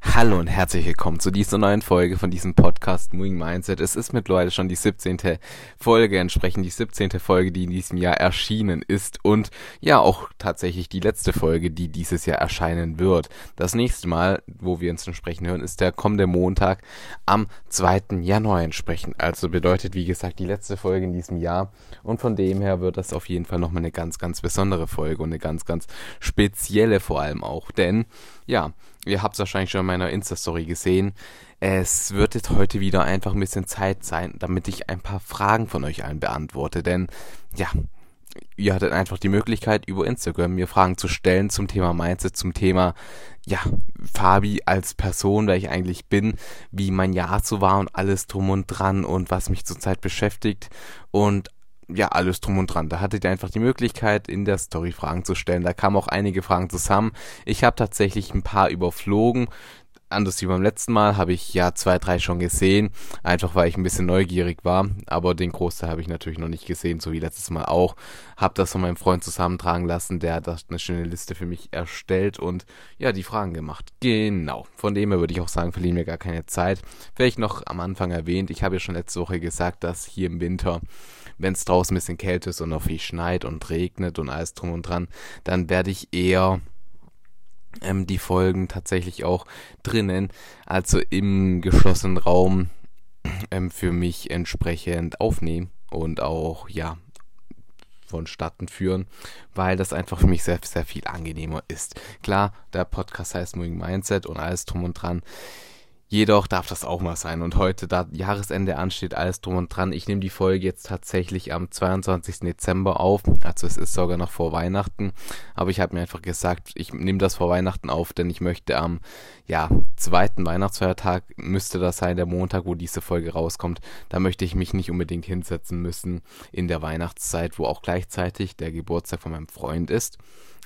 Hallo und herzlich willkommen zu dieser neuen Folge von diesem Podcast Moving Mindset. Es ist mittlerweile schon die 17. Folge, entsprechend die 17. Folge, die in diesem Jahr erschienen ist und ja auch tatsächlich die letzte Folge, die dieses Jahr erscheinen wird. Das nächste Mal, wo wir uns entsprechend hören, ist der kommende Montag am 2. Januar entsprechend. Also bedeutet, wie gesagt, die letzte Folge in diesem Jahr und von dem her wird das auf jeden Fall nochmal eine ganz, ganz besondere Folge und eine ganz, ganz spezielle vor allem auch, denn ja, ihr habt es wahrscheinlich schon in meiner Insta-Story gesehen. Es wird jetzt heute wieder einfach ein bisschen Zeit sein, damit ich ein paar Fragen von euch allen beantworte. Denn, ja, ihr hattet einfach die Möglichkeit, über Instagram mir Fragen zu stellen zum Thema Mindset, zum Thema, ja, Fabi als Person, wer ich eigentlich bin, wie mein Jahr so war und alles drum und dran und was mich zurzeit beschäftigt. Und ja, alles drum und dran. Da hattet ihr einfach die Möglichkeit, in der Story Fragen zu stellen. Da kamen auch einige Fragen zusammen. Ich habe tatsächlich ein paar überflogen. Anders wie beim letzten Mal habe ich ja zwei, drei schon gesehen, einfach weil ich ein bisschen neugierig war. Aber den Großteil habe ich natürlich noch nicht gesehen, so wie letztes Mal auch. Habe das von meinem Freund zusammentragen lassen, der hat eine schöne Liste für mich erstellt und ja, die Fragen gemacht. Genau. Von dem her würde ich auch sagen, verlieren wir gar keine Zeit. Vielleicht noch am Anfang erwähnt, ich habe ja schon letzte Woche gesagt, dass hier im Winter wenn es draußen ein bisschen kälter ist und noch viel schneit und regnet und alles drum und dran, dann werde ich eher ähm, die Folgen tatsächlich auch drinnen, also im geschlossenen Raum ähm, für mich entsprechend aufnehmen und auch, ja, vonstatten führen, weil das einfach für mich sehr, sehr viel angenehmer ist. Klar, der Podcast heißt Moving Mindset und alles drum und dran. Jedoch darf das auch mal sein. Und heute, da Jahresende ansteht, alles drum und dran. Ich nehme die Folge jetzt tatsächlich am 22. Dezember auf. Also es ist sogar noch vor Weihnachten. Aber ich habe mir einfach gesagt, ich nehme das vor Weihnachten auf, denn ich möchte am ja, zweiten Weihnachtsfeiertag, müsste das sein, der Montag, wo diese Folge rauskommt. Da möchte ich mich nicht unbedingt hinsetzen müssen in der Weihnachtszeit, wo auch gleichzeitig der Geburtstag von meinem Freund ist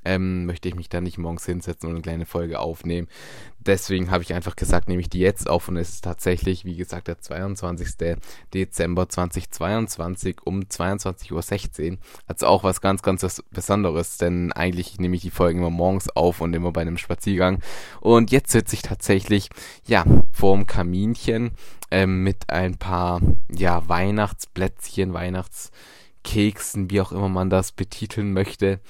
ähm, möchte ich mich da nicht morgens hinsetzen und eine kleine Folge aufnehmen. Deswegen habe ich einfach gesagt, nehme ich die jetzt auf und es ist tatsächlich, wie gesagt, der 22. Dezember 2022 um 22.16 Uhr. Also auch was ganz, ganz Besonderes, denn eigentlich nehme ich die Folgen immer morgens auf und immer bei einem Spaziergang. Und jetzt sitze ich tatsächlich, ja, vorm Kaminchen ähm, mit ein paar, ja, Weihnachtsplätzchen, Weihnachtskeksen, wie auch immer man das betiteln möchte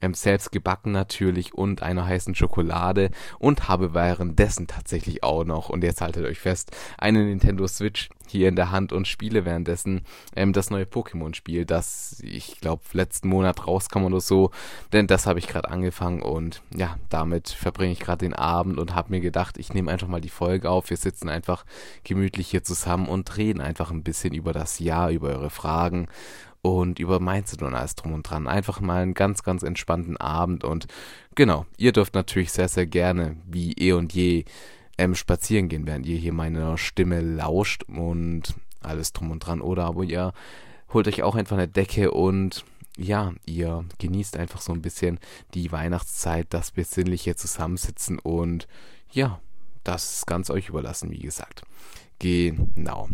ähm, selbst gebacken natürlich und einer heißen Schokolade und habe währenddessen tatsächlich auch noch, und jetzt haltet euch fest, eine Nintendo Switch hier in der Hand und spiele währenddessen ähm, das neue Pokémon-Spiel, das ich glaube letzten Monat rauskam oder so, denn das habe ich gerade angefangen und ja, damit verbringe ich gerade den Abend und habe mir gedacht, ich nehme einfach mal die Folge auf, wir sitzen einfach gemütlich hier zusammen und reden einfach ein bisschen über das Jahr, über eure Fragen und über Mindset und alles drum und dran. Einfach mal einen ganz, ganz entspannten Abend und genau, ihr dürft natürlich sehr, sehr gerne, wie eh und je, ähm, spazieren gehen, während ihr hier meiner Stimme lauscht und alles drum und dran. Oder aber ihr holt euch auch einfach eine Decke und ja, ihr genießt einfach so ein bisschen die Weihnachtszeit, das besinnliche Zusammensitzen und ja, das ist ganz euch überlassen, wie gesagt. Genau.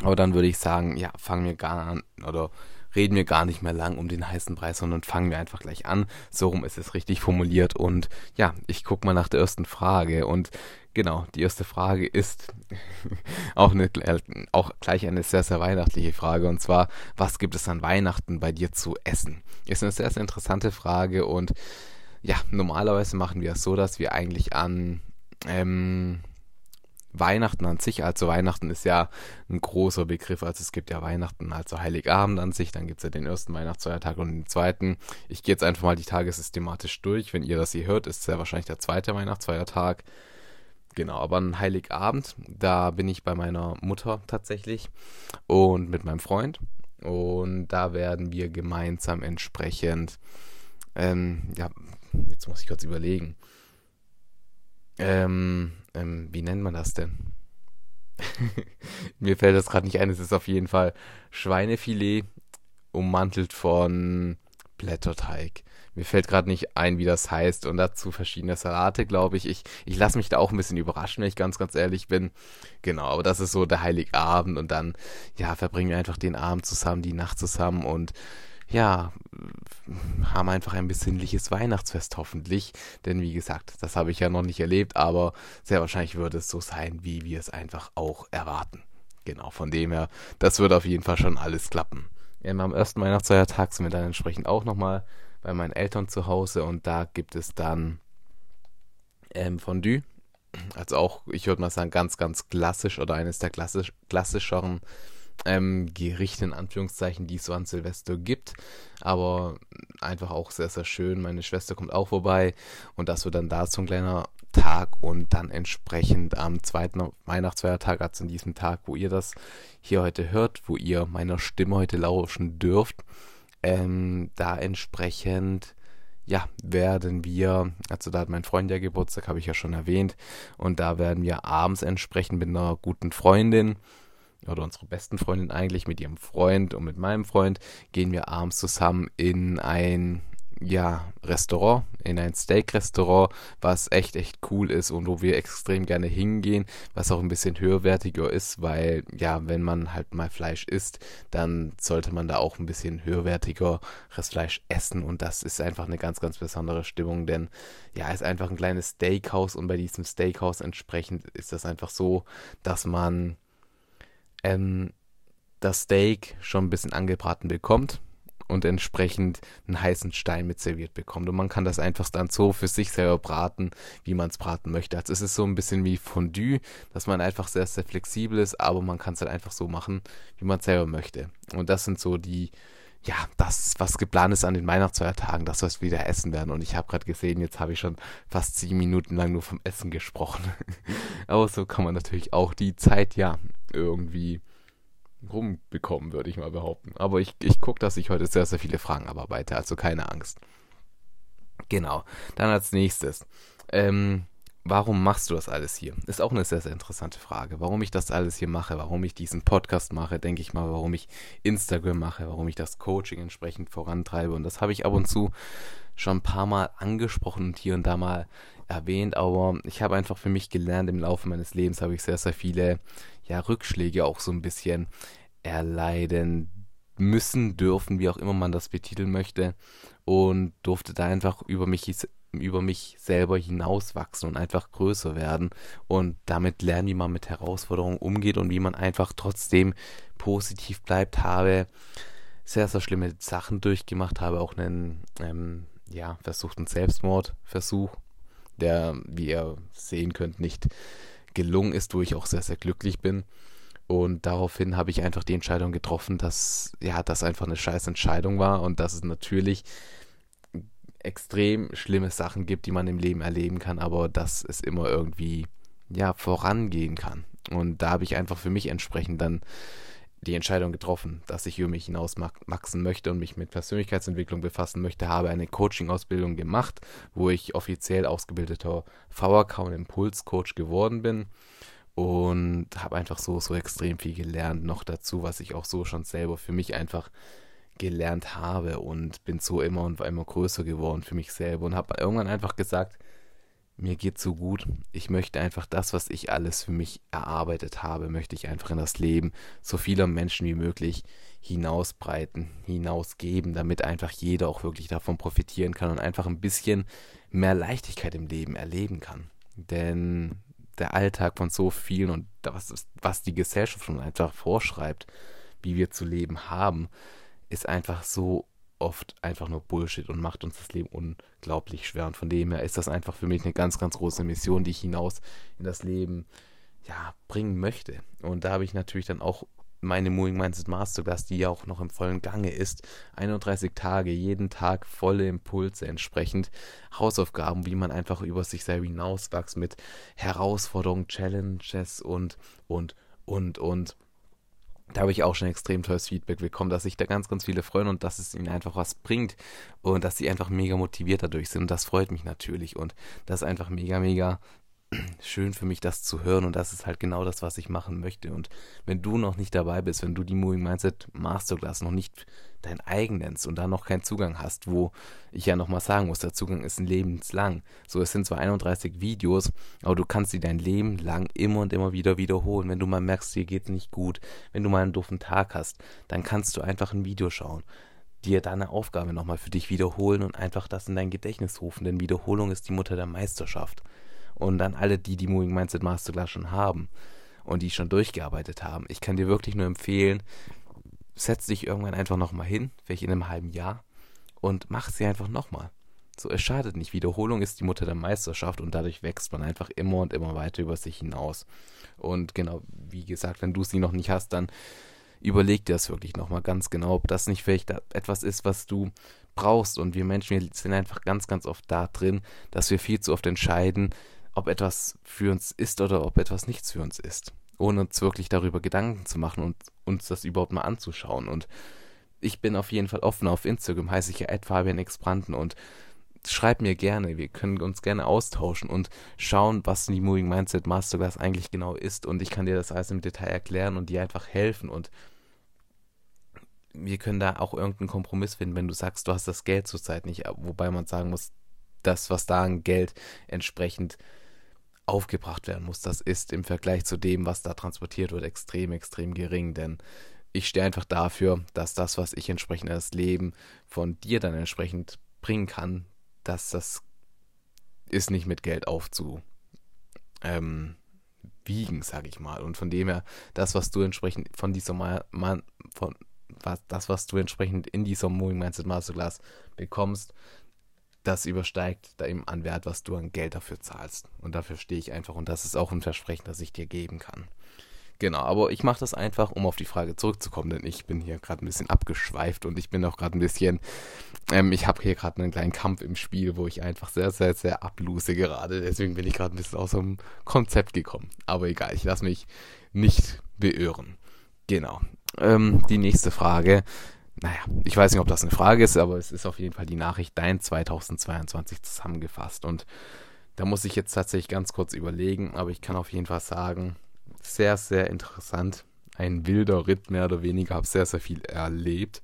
Aber dann würde ich sagen, ja, fangen wir gar an oder reden wir gar nicht mehr lang um den heißen Preis, sondern fangen wir einfach gleich an. So rum ist es richtig formuliert. Und ja, ich gucke mal nach der ersten Frage. Und genau, die erste Frage ist auch, eine, auch gleich eine sehr, sehr weihnachtliche Frage. Und zwar, was gibt es an Weihnachten bei dir zu essen? Ist eine sehr, sehr interessante Frage. Und ja, normalerweise machen wir es so, dass wir eigentlich an ähm, Weihnachten an sich, also Weihnachten ist ja ein großer Begriff, also es gibt ja Weihnachten, also Heiligabend an sich, dann gibt es ja den ersten Weihnachtsfeiertag und den zweiten. Ich gehe jetzt einfach mal die Tage systematisch durch. Wenn ihr das hier hört, ist es ja wahrscheinlich der zweite Weihnachtsfeiertag. Genau, aber ein Heiligabend, da bin ich bei meiner Mutter tatsächlich und mit meinem Freund. Und da werden wir gemeinsam entsprechend, ähm, ja, jetzt muss ich kurz überlegen. Ähm, ähm, wie nennt man das denn? Mir fällt das gerade nicht ein, es ist auf jeden Fall Schweinefilet ummantelt von Blätterteig. Mir fällt gerade nicht ein, wie das heißt und dazu verschiedene Salate, glaube ich. Ich, ich lasse mich da auch ein bisschen überraschen, wenn ich ganz, ganz ehrlich bin. Genau, aber das ist so der Heiligabend und dann, ja, verbringen wir einfach den Abend zusammen, die Nacht zusammen und ja, haben einfach ein besinnliches Weihnachtsfest hoffentlich. Denn wie gesagt, das habe ich ja noch nicht erlebt, aber sehr wahrscheinlich wird es so sein, wie wir es einfach auch erwarten. Genau, von dem her, das wird auf jeden Fall schon alles klappen. Ja, am ersten Weihnachtsfeiertag sind wir dann entsprechend auch nochmal bei meinen Eltern zu Hause und da gibt es dann ähm, Fondue. Also auch, ich würde mal sagen, ganz, ganz klassisch oder eines der klassisch, klassischeren ähm, Gerichte in Anführungszeichen, die es so an Silvester gibt. Aber einfach auch sehr, sehr schön. Meine Schwester kommt auch vorbei und das wird dann da so ein kleiner Tag und dann entsprechend am zweiten Weihnachtsfeiertag, also an diesem Tag, wo ihr das hier heute hört, wo ihr meiner Stimme heute lauschen dürft, ähm, da entsprechend ja, werden wir, also da hat mein Freund ja Geburtstag, habe ich ja schon erwähnt, und da werden wir abends entsprechend mit einer guten Freundin oder unserer besten Freundin eigentlich, mit ihrem Freund und mit meinem Freund, gehen wir abends zusammen in ein ja, Restaurant, in ein Steak-Restaurant, was echt, echt cool ist und wo wir extrem gerne hingehen, was auch ein bisschen höherwertiger ist, weil, ja, wenn man halt mal Fleisch isst, dann sollte man da auch ein bisschen höherwertigeres Fleisch essen und das ist einfach eine ganz, ganz besondere Stimmung, denn, ja, es ist einfach ein kleines Steakhouse und bei diesem Steakhouse entsprechend ist das einfach so, dass man ähm, das Steak schon ein bisschen angebraten bekommt und entsprechend einen heißen Stein mit serviert bekommt. Und man kann das einfach dann so für sich selber braten, wie man es braten möchte. Also es ist so ein bisschen wie Fondue, dass man einfach sehr, sehr flexibel ist, aber man kann es halt einfach so machen, wie man es selber möchte. Und das sind so die, ja, das, was geplant ist an den Weihnachtsfeiertagen, das, wir wieder essen werden. Und ich habe gerade gesehen, jetzt habe ich schon fast sieben Minuten lang nur vom Essen gesprochen. aber so kann man natürlich auch die Zeit, ja, irgendwie rumbekommen, würde ich mal behaupten. Aber ich, ich gucke, dass ich heute sehr, sehr viele Fragen abarbeite, also keine Angst. Genau. Dann als nächstes. Ähm, warum machst du das alles hier? Ist auch eine sehr, sehr interessante Frage. Warum ich das alles hier mache, warum ich diesen Podcast mache, denke ich mal, warum ich Instagram mache, warum ich das Coaching entsprechend vorantreibe. Und das habe ich ab und zu schon ein paar Mal angesprochen und hier und da mal erwähnt, aber ich habe einfach für mich gelernt, im Laufe meines Lebens habe ich sehr, sehr viele ja, Rückschläge auch so ein bisschen erleiden müssen, dürfen, wie auch immer man das betiteln möchte. Und durfte da einfach über mich, über mich selber hinauswachsen und einfach größer werden. Und damit lernen, wie man mit Herausforderungen umgeht und wie man einfach trotzdem positiv bleibt. Habe sehr, sehr schlimme Sachen durchgemacht, habe auch einen ähm, ja, versuchten Selbstmordversuch, der, wie ihr sehen könnt, nicht gelungen ist, wo ich auch sehr, sehr glücklich bin. Und daraufhin habe ich einfach die Entscheidung getroffen, dass ja, das einfach eine scheiß Entscheidung war und dass es natürlich extrem schlimme Sachen gibt, die man im Leben erleben kann, aber dass es immer irgendwie ja vorangehen kann. Und da habe ich einfach für mich entsprechend dann die Entscheidung getroffen, dass ich über mich hinaus wachsen möchte und mich mit Persönlichkeitsentwicklung befassen möchte, habe eine Coaching-Ausbildung gemacht, wo ich offiziell ausgebildeter V-Account Impulscoach geworden bin und habe einfach so, so extrem viel gelernt noch dazu, was ich auch so schon selber für mich einfach gelernt habe und bin so immer und immer größer geworden für mich selber und habe irgendwann einfach gesagt, mir geht so gut. Ich möchte einfach das, was ich alles für mich erarbeitet habe, möchte ich einfach in das Leben so vieler Menschen wie möglich hinausbreiten, hinausgeben, damit einfach jeder auch wirklich davon profitieren kann und einfach ein bisschen mehr Leichtigkeit im Leben erleben kann. Denn der Alltag von so vielen und was, was die Gesellschaft schon einfach vorschreibt, wie wir zu leben haben, ist einfach so oft einfach nur Bullshit und macht uns das Leben unglaublich schwer. Und von dem her ist das einfach für mich eine ganz, ganz große Mission, die ich hinaus in das Leben ja, bringen möchte. Und da habe ich natürlich dann auch meine Moving Mindset Masterclass, die ja auch noch im vollen Gange ist. 31 Tage, jeden Tag volle Impulse entsprechend. Hausaufgaben, wie man einfach über sich selber hinauswächst mit Herausforderungen, Challenges und, und, und, und da habe ich auch schon extrem tolles Feedback bekommen, dass sich da ganz, ganz viele freuen und dass es ihnen einfach was bringt und dass sie einfach mega motiviert dadurch sind. Und das freut mich natürlich und das ist einfach mega, mega schön für mich, das zu hören und das ist halt genau das, was ich machen möchte. Und wenn du noch nicht dabei bist, wenn du die Moving Mindset Masterclass noch nicht dein eigen nennst und da noch keinen Zugang hast, wo ich ja nochmal sagen muss, der Zugang ist ein lebenslang. So, es sind zwar 31 Videos, aber du kannst sie dein Leben lang immer und immer wieder wiederholen. Wenn du mal merkst, dir geht's nicht gut, wenn du mal einen doofen Tag hast, dann kannst du einfach ein Video schauen dir deine Aufgabe nochmal für dich wiederholen und einfach das in dein Gedächtnis rufen, denn Wiederholung ist die Mutter der Meisterschaft. Und dann alle, die die Moving Mindset Masterclass schon haben und die schon durchgearbeitet haben, ich kann dir wirklich nur empfehlen, setz dich irgendwann einfach nochmal hin, vielleicht in einem halben Jahr, und mach sie einfach nochmal. So, es schadet nicht. Wiederholung ist die Mutter der Meisterschaft und dadurch wächst man einfach immer und immer weiter über sich hinaus. Und genau, wie gesagt, wenn du sie noch nicht hast, dann überleg dir das wirklich nochmal ganz genau, ob das nicht vielleicht etwas ist, was du brauchst. Und wir Menschen, wir sind einfach ganz, ganz oft da drin, dass wir viel zu oft entscheiden, ob etwas für uns ist oder ob etwas nichts für uns ist ohne uns wirklich darüber Gedanken zu machen und uns das überhaupt mal anzuschauen. Und ich bin auf jeden Fall offen. Auf Instagram, heiße ich ja Exbranden und schreib mir gerne, wir können uns gerne austauschen und schauen, was die Moving Mindset Masterclass eigentlich genau ist. Und ich kann dir das alles im Detail erklären und dir einfach helfen. Und wir können da auch irgendeinen Kompromiss finden, wenn du sagst, du hast das Geld zurzeit nicht, wobei man sagen muss, das, was da an Geld entsprechend aufgebracht werden muss, das ist im Vergleich zu dem, was da transportiert wird, extrem, extrem gering. Denn ich stehe einfach dafür, dass das, was ich entsprechend als Leben von dir dann entsprechend bringen kann, dass das ist nicht mit Geld aufzu ähm, wiegen, sage ich mal. Und von dem her, das, was du entsprechend von dieser man, von was, das, was du entsprechend in dieser Moving Mindset Masterclass bekommst, das übersteigt da eben an Wert, was du an Geld dafür zahlst. Und dafür stehe ich einfach und das ist auch ein Versprechen, das ich dir geben kann. Genau, aber ich mache das einfach, um auf die Frage zurückzukommen, denn ich bin hier gerade ein bisschen abgeschweift und ich bin auch gerade ein bisschen, ähm, ich habe hier gerade einen kleinen Kampf im Spiel, wo ich einfach sehr, sehr, sehr abluse gerade. Deswegen bin ich gerade ein bisschen aus dem Konzept gekommen. Aber egal, ich lasse mich nicht beirren. Genau. Ähm, die nächste Frage naja, ich weiß nicht, ob das eine Frage ist, aber es ist auf jeden Fall die Nachricht Dein 2022 zusammengefasst. Und da muss ich jetzt tatsächlich ganz kurz überlegen, aber ich kann auf jeden Fall sagen, sehr, sehr interessant. Ein wilder Ritt mehr oder weniger, habe sehr, sehr viel erlebt.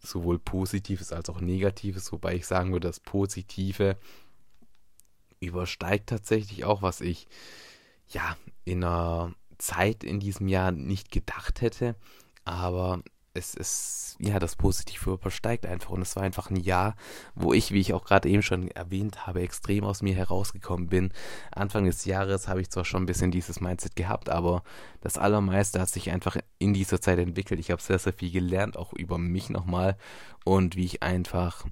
Sowohl Positives als auch Negatives, wobei ich sagen würde, das Positive übersteigt tatsächlich auch, was ich ja in einer Zeit in diesem Jahr nicht gedacht hätte. Aber es ist, ja, das Positive übersteigt einfach. Und es war einfach ein Jahr, wo ich, wie ich auch gerade eben schon erwähnt habe, extrem aus mir herausgekommen bin. Anfang des Jahres habe ich zwar schon ein bisschen dieses Mindset gehabt, aber das Allermeiste hat sich einfach in dieser Zeit entwickelt. Ich habe sehr, sehr viel gelernt, auch über mich nochmal und wie ich einfach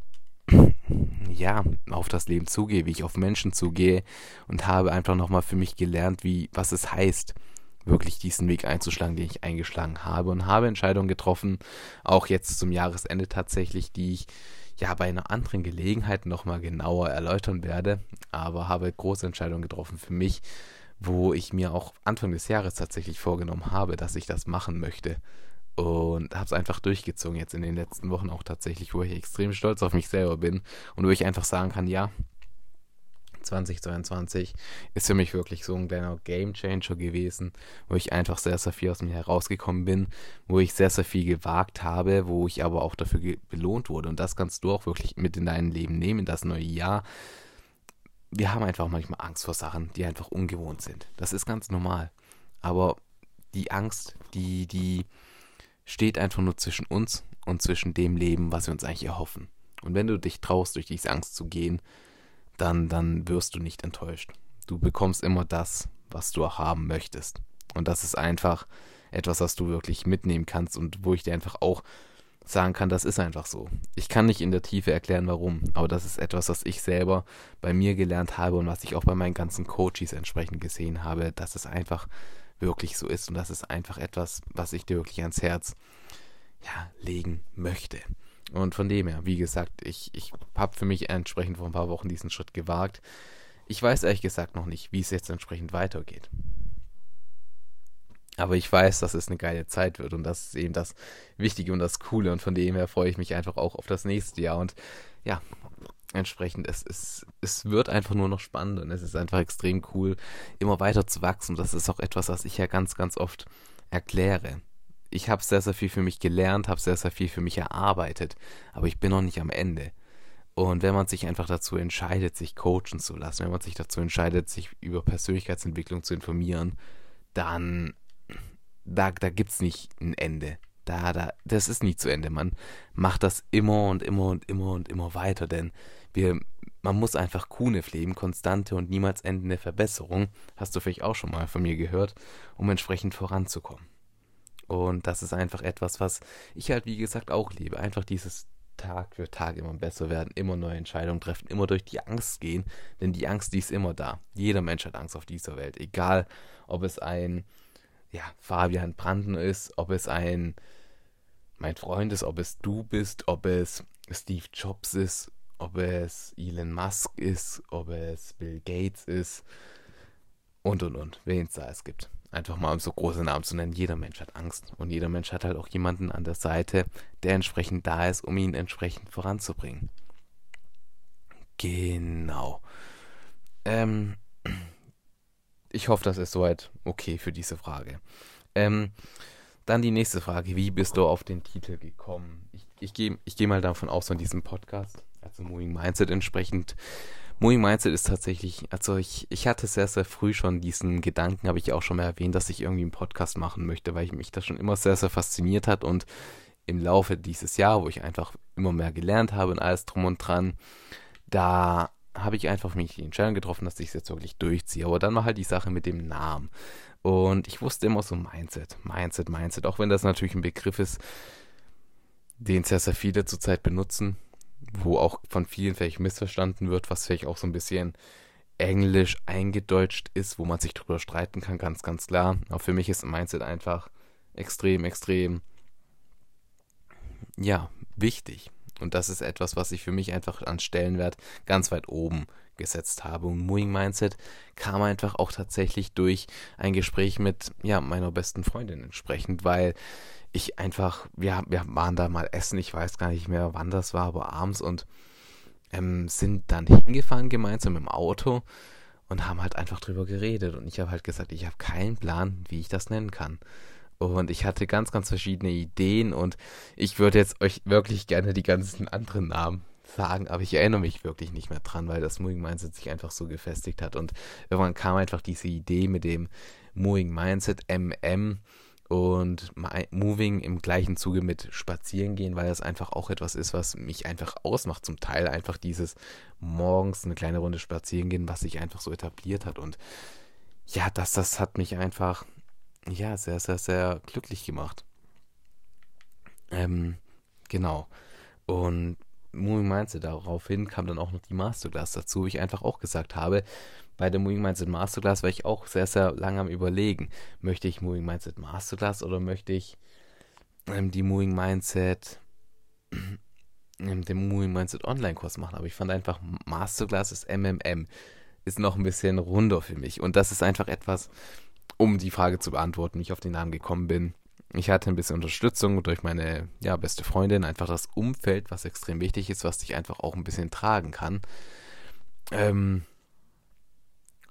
ja, auf das Leben zugehe, wie ich auf Menschen zugehe und habe einfach nochmal für mich gelernt, wie, was es heißt, wirklich diesen Weg einzuschlagen, den ich eingeschlagen habe und habe Entscheidungen getroffen, auch jetzt zum Jahresende tatsächlich, die ich ja bei einer anderen Gelegenheit nochmal genauer erläutern werde, aber habe große Entscheidungen getroffen für mich, wo ich mir auch Anfang des Jahres tatsächlich vorgenommen habe, dass ich das machen möchte und habe es einfach durchgezogen jetzt in den letzten Wochen auch tatsächlich, wo ich extrem stolz auf mich selber bin und wo ich einfach sagen kann, ja, 2022 ist für mich wirklich so ein kleiner Game Changer gewesen, wo ich einfach sehr, sehr viel aus mir herausgekommen bin, wo ich sehr, sehr viel gewagt habe, wo ich aber auch dafür belohnt wurde. Und das kannst du auch wirklich mit in dein Leben nehmen, das neue Jahr. Wir haben einfach manchmal Angst vor Sachen, die einfach ungewohnt sind. Das ist ganz normal. Aber die Angst, die, die steht einfach nur zwischen uns und zwischen dem Leben, was wir uns eigentlich erhoffen. Und wenn du dich traust, durch diese Angst zu gehen, dann, dann wirst du nicht enttäuscht. Du bekommst immer das, was du auch haben möchtest. Und das ist einfach etwas, was du wirklich mitnehmen kannst und wo ich dir einfach auch sagen kann, das ist einfach so. Ich kann nicht in der Tiefe erklären, warum, aber das ist etwas, was ich selber bei mir gelernt habe und was ich auch bei meinen ganzen Coaches entsprechend gesehen habe, dass es einfach wirklich so ist und das ist einfach etwas, was ich dir wirklich ans Herz ja, legen möchte. Und von dem her, wie gesagt, ich, ich habe für mich entsprechend vor ein paar Wochen diesen Schritt gewagt. Ich weiß ehrlich gesagt noch nicht, wie es jetzt entsprechend weitergeht. Aber ich weiß, dass es eine geile Zeit wird und das ist eben das Wichtige und das Coole und von dem her freue ich mich einfach auch auf das nächste Jahr. Und ja, entsprechend, es, es, es wird einfach nur noch spannend und es ist einfach extrem cool, immer weiter zu wachsen. Das ist auch etwas, was ich ja ganz, ganz oft erkläre. Ich habe sehr, sehr viel für mich gelernt, habe sehr, sehr viel für mich erarbeitet, aber ich bin noch nicht am Ende. Und wenn man sich einfach dazu entscheidet, sich coachen zu lassen, wenn man sich dazu entscheidet, sich über Persönlichkeitsentwicklung zu informieren, dann da, da gibt es nicht ein Ende. Da, da, das ist nie zu Ende. Man macht das immer und immer und immer und immer weiter, denn wir, man muss einfach KUNEF leben, konstante und niemals endende Verbesserung, hast du vielleicht auch schon mal von mir gehört, um entsprechend voranzukommen. Und das ist einfach etwas, was ich halt, wie gesagt, auch liebe. Einfach dieses Tag für Tag immer besser werden, immer neue Entscheidungen treffen, immer durch die Angst gehen, denn die Angst, die ist immer da. Jeder Mensch hat Angst auf dieser Welt, egal ob es ein ja, Fabian Branden ist, ob es ein mein Freund ist, ob es du bist, ob es Steve Jobs ist, ob es Elon Musk ist, ob es Bill Gates ist und und und, wen es da es gibt. Einfach mal um so große Namen zu nennen. Jeder Mensch hat Angst und jeder Mensch hat halt auch jemanden an der Seite, der entsprechend da ist, um ihn entsprechend voranzubringen. Genau. Ähm, ich hoffe, das ist soweit okay für diese Frage. Ähm, dann die nächste Frage. Wie bist du auf den Titel gekommen? Ich, ich gehe ich geh mal davon aus, von diesem Podcast, also Moving Mindset entsprechend. Moving Mindset ist tatsächlich, also ich, ich hatte sehr, sehr früh schon diesen Gedanken, habe ich auch schon mal erwähnt, dass ich irgendwie einen Podcast machen möchte, weil ich mich das schon immer sehr, sehr fasziniert hat und im Laufe dieses Jahr, wo ich einfach immer mehr gelernt habe und alles drum und dran, da habe ich einfach mich die Entscheidung getroffen, dass ich es jetzt wirklich durchziehe. Aber dann war halt die Sache mit dem Namen. Und ich wusste immer so Mindset, Mindset, Mindset, auch wenn das natürlich ein Begriff ist, den sehr, sehr viele zurzeit benutzen, wo auch von vielen vielleicht missverstanden wird, was vielleicht auch so ein bisschen englisch eingedeutscht ist, wo man sich drüber streiten kann, ganz, ganz klar. Aber für mich ist Mindset einfach extrem, extrem, ja, wichtig. Und das ist etwas, was ich für mich einfach an Stellenwert ganz weit oben gesetzt habe. Und Moving Mindset kam einfach auch tatsächlich durch ein Gespräch mit ja, meiner besten Freundin entsprechend, weil ich einfach, wir, wir waren da mal essen, ich weiß gar nicht mehr, wann das war, aber abends und ähm, sind dann hingefahren gemeinsam im Auto und haben halt einfach drüber geredet. Und ich habe halt gesagt, ich habe keinen Plan, wie ich das nennen kann. Und ich hatte ganz, ganz verschiedene Ideen und ich würde jetzt euch wirklich gerne die ganzen anderen Namen sagen, aber ich erinnere mich wirklich nicht mehr dran, weil das Moving Mindset sich einfach so gefestigt hat. Und irgendwann kam einfach diese Idee mit dem Moving Mindset MM und Moving im gleichen Zuge mit Spazieren gehen, weil das einfach auch etwas ist, was mich einfach ausmacht. Zum Teil einfach dieses morgens eine kleine Runde spazieren gehen, was sich einfach so etabliert hat. Und ja, das, das hat mich einfach, ja, sehr, sehr, sehr glücklich gemacht. Ähm, genau. Und Moving Mindset. Daraufhin kam dann auch noch die Masterclass dazu, wie ich einfach auch gesagt habe. Bei der Moving Mindset Masterclass war ich auch sehr, sehr lange am Überlegen. Möchte ich Moving Mindset Masterclass oder möchte ich ähm, die Moving Mindset, ähm, den Moving Mindset Online-Kurs machen? Aber ich fand einfach Masterclass ist MMM. Ist noch ein bisschen runder für mich. Und das ist einfach etwas, um die Frage zu beantworten, wie ich auf den Namen gekommen bin ich hatte ein bisschen Unterstützung durch meine ja, beste Freundin, einfach das Umfeld, was extrem wichtig ist, was dich einfach auch ein bisschen tragen kann. Ähm,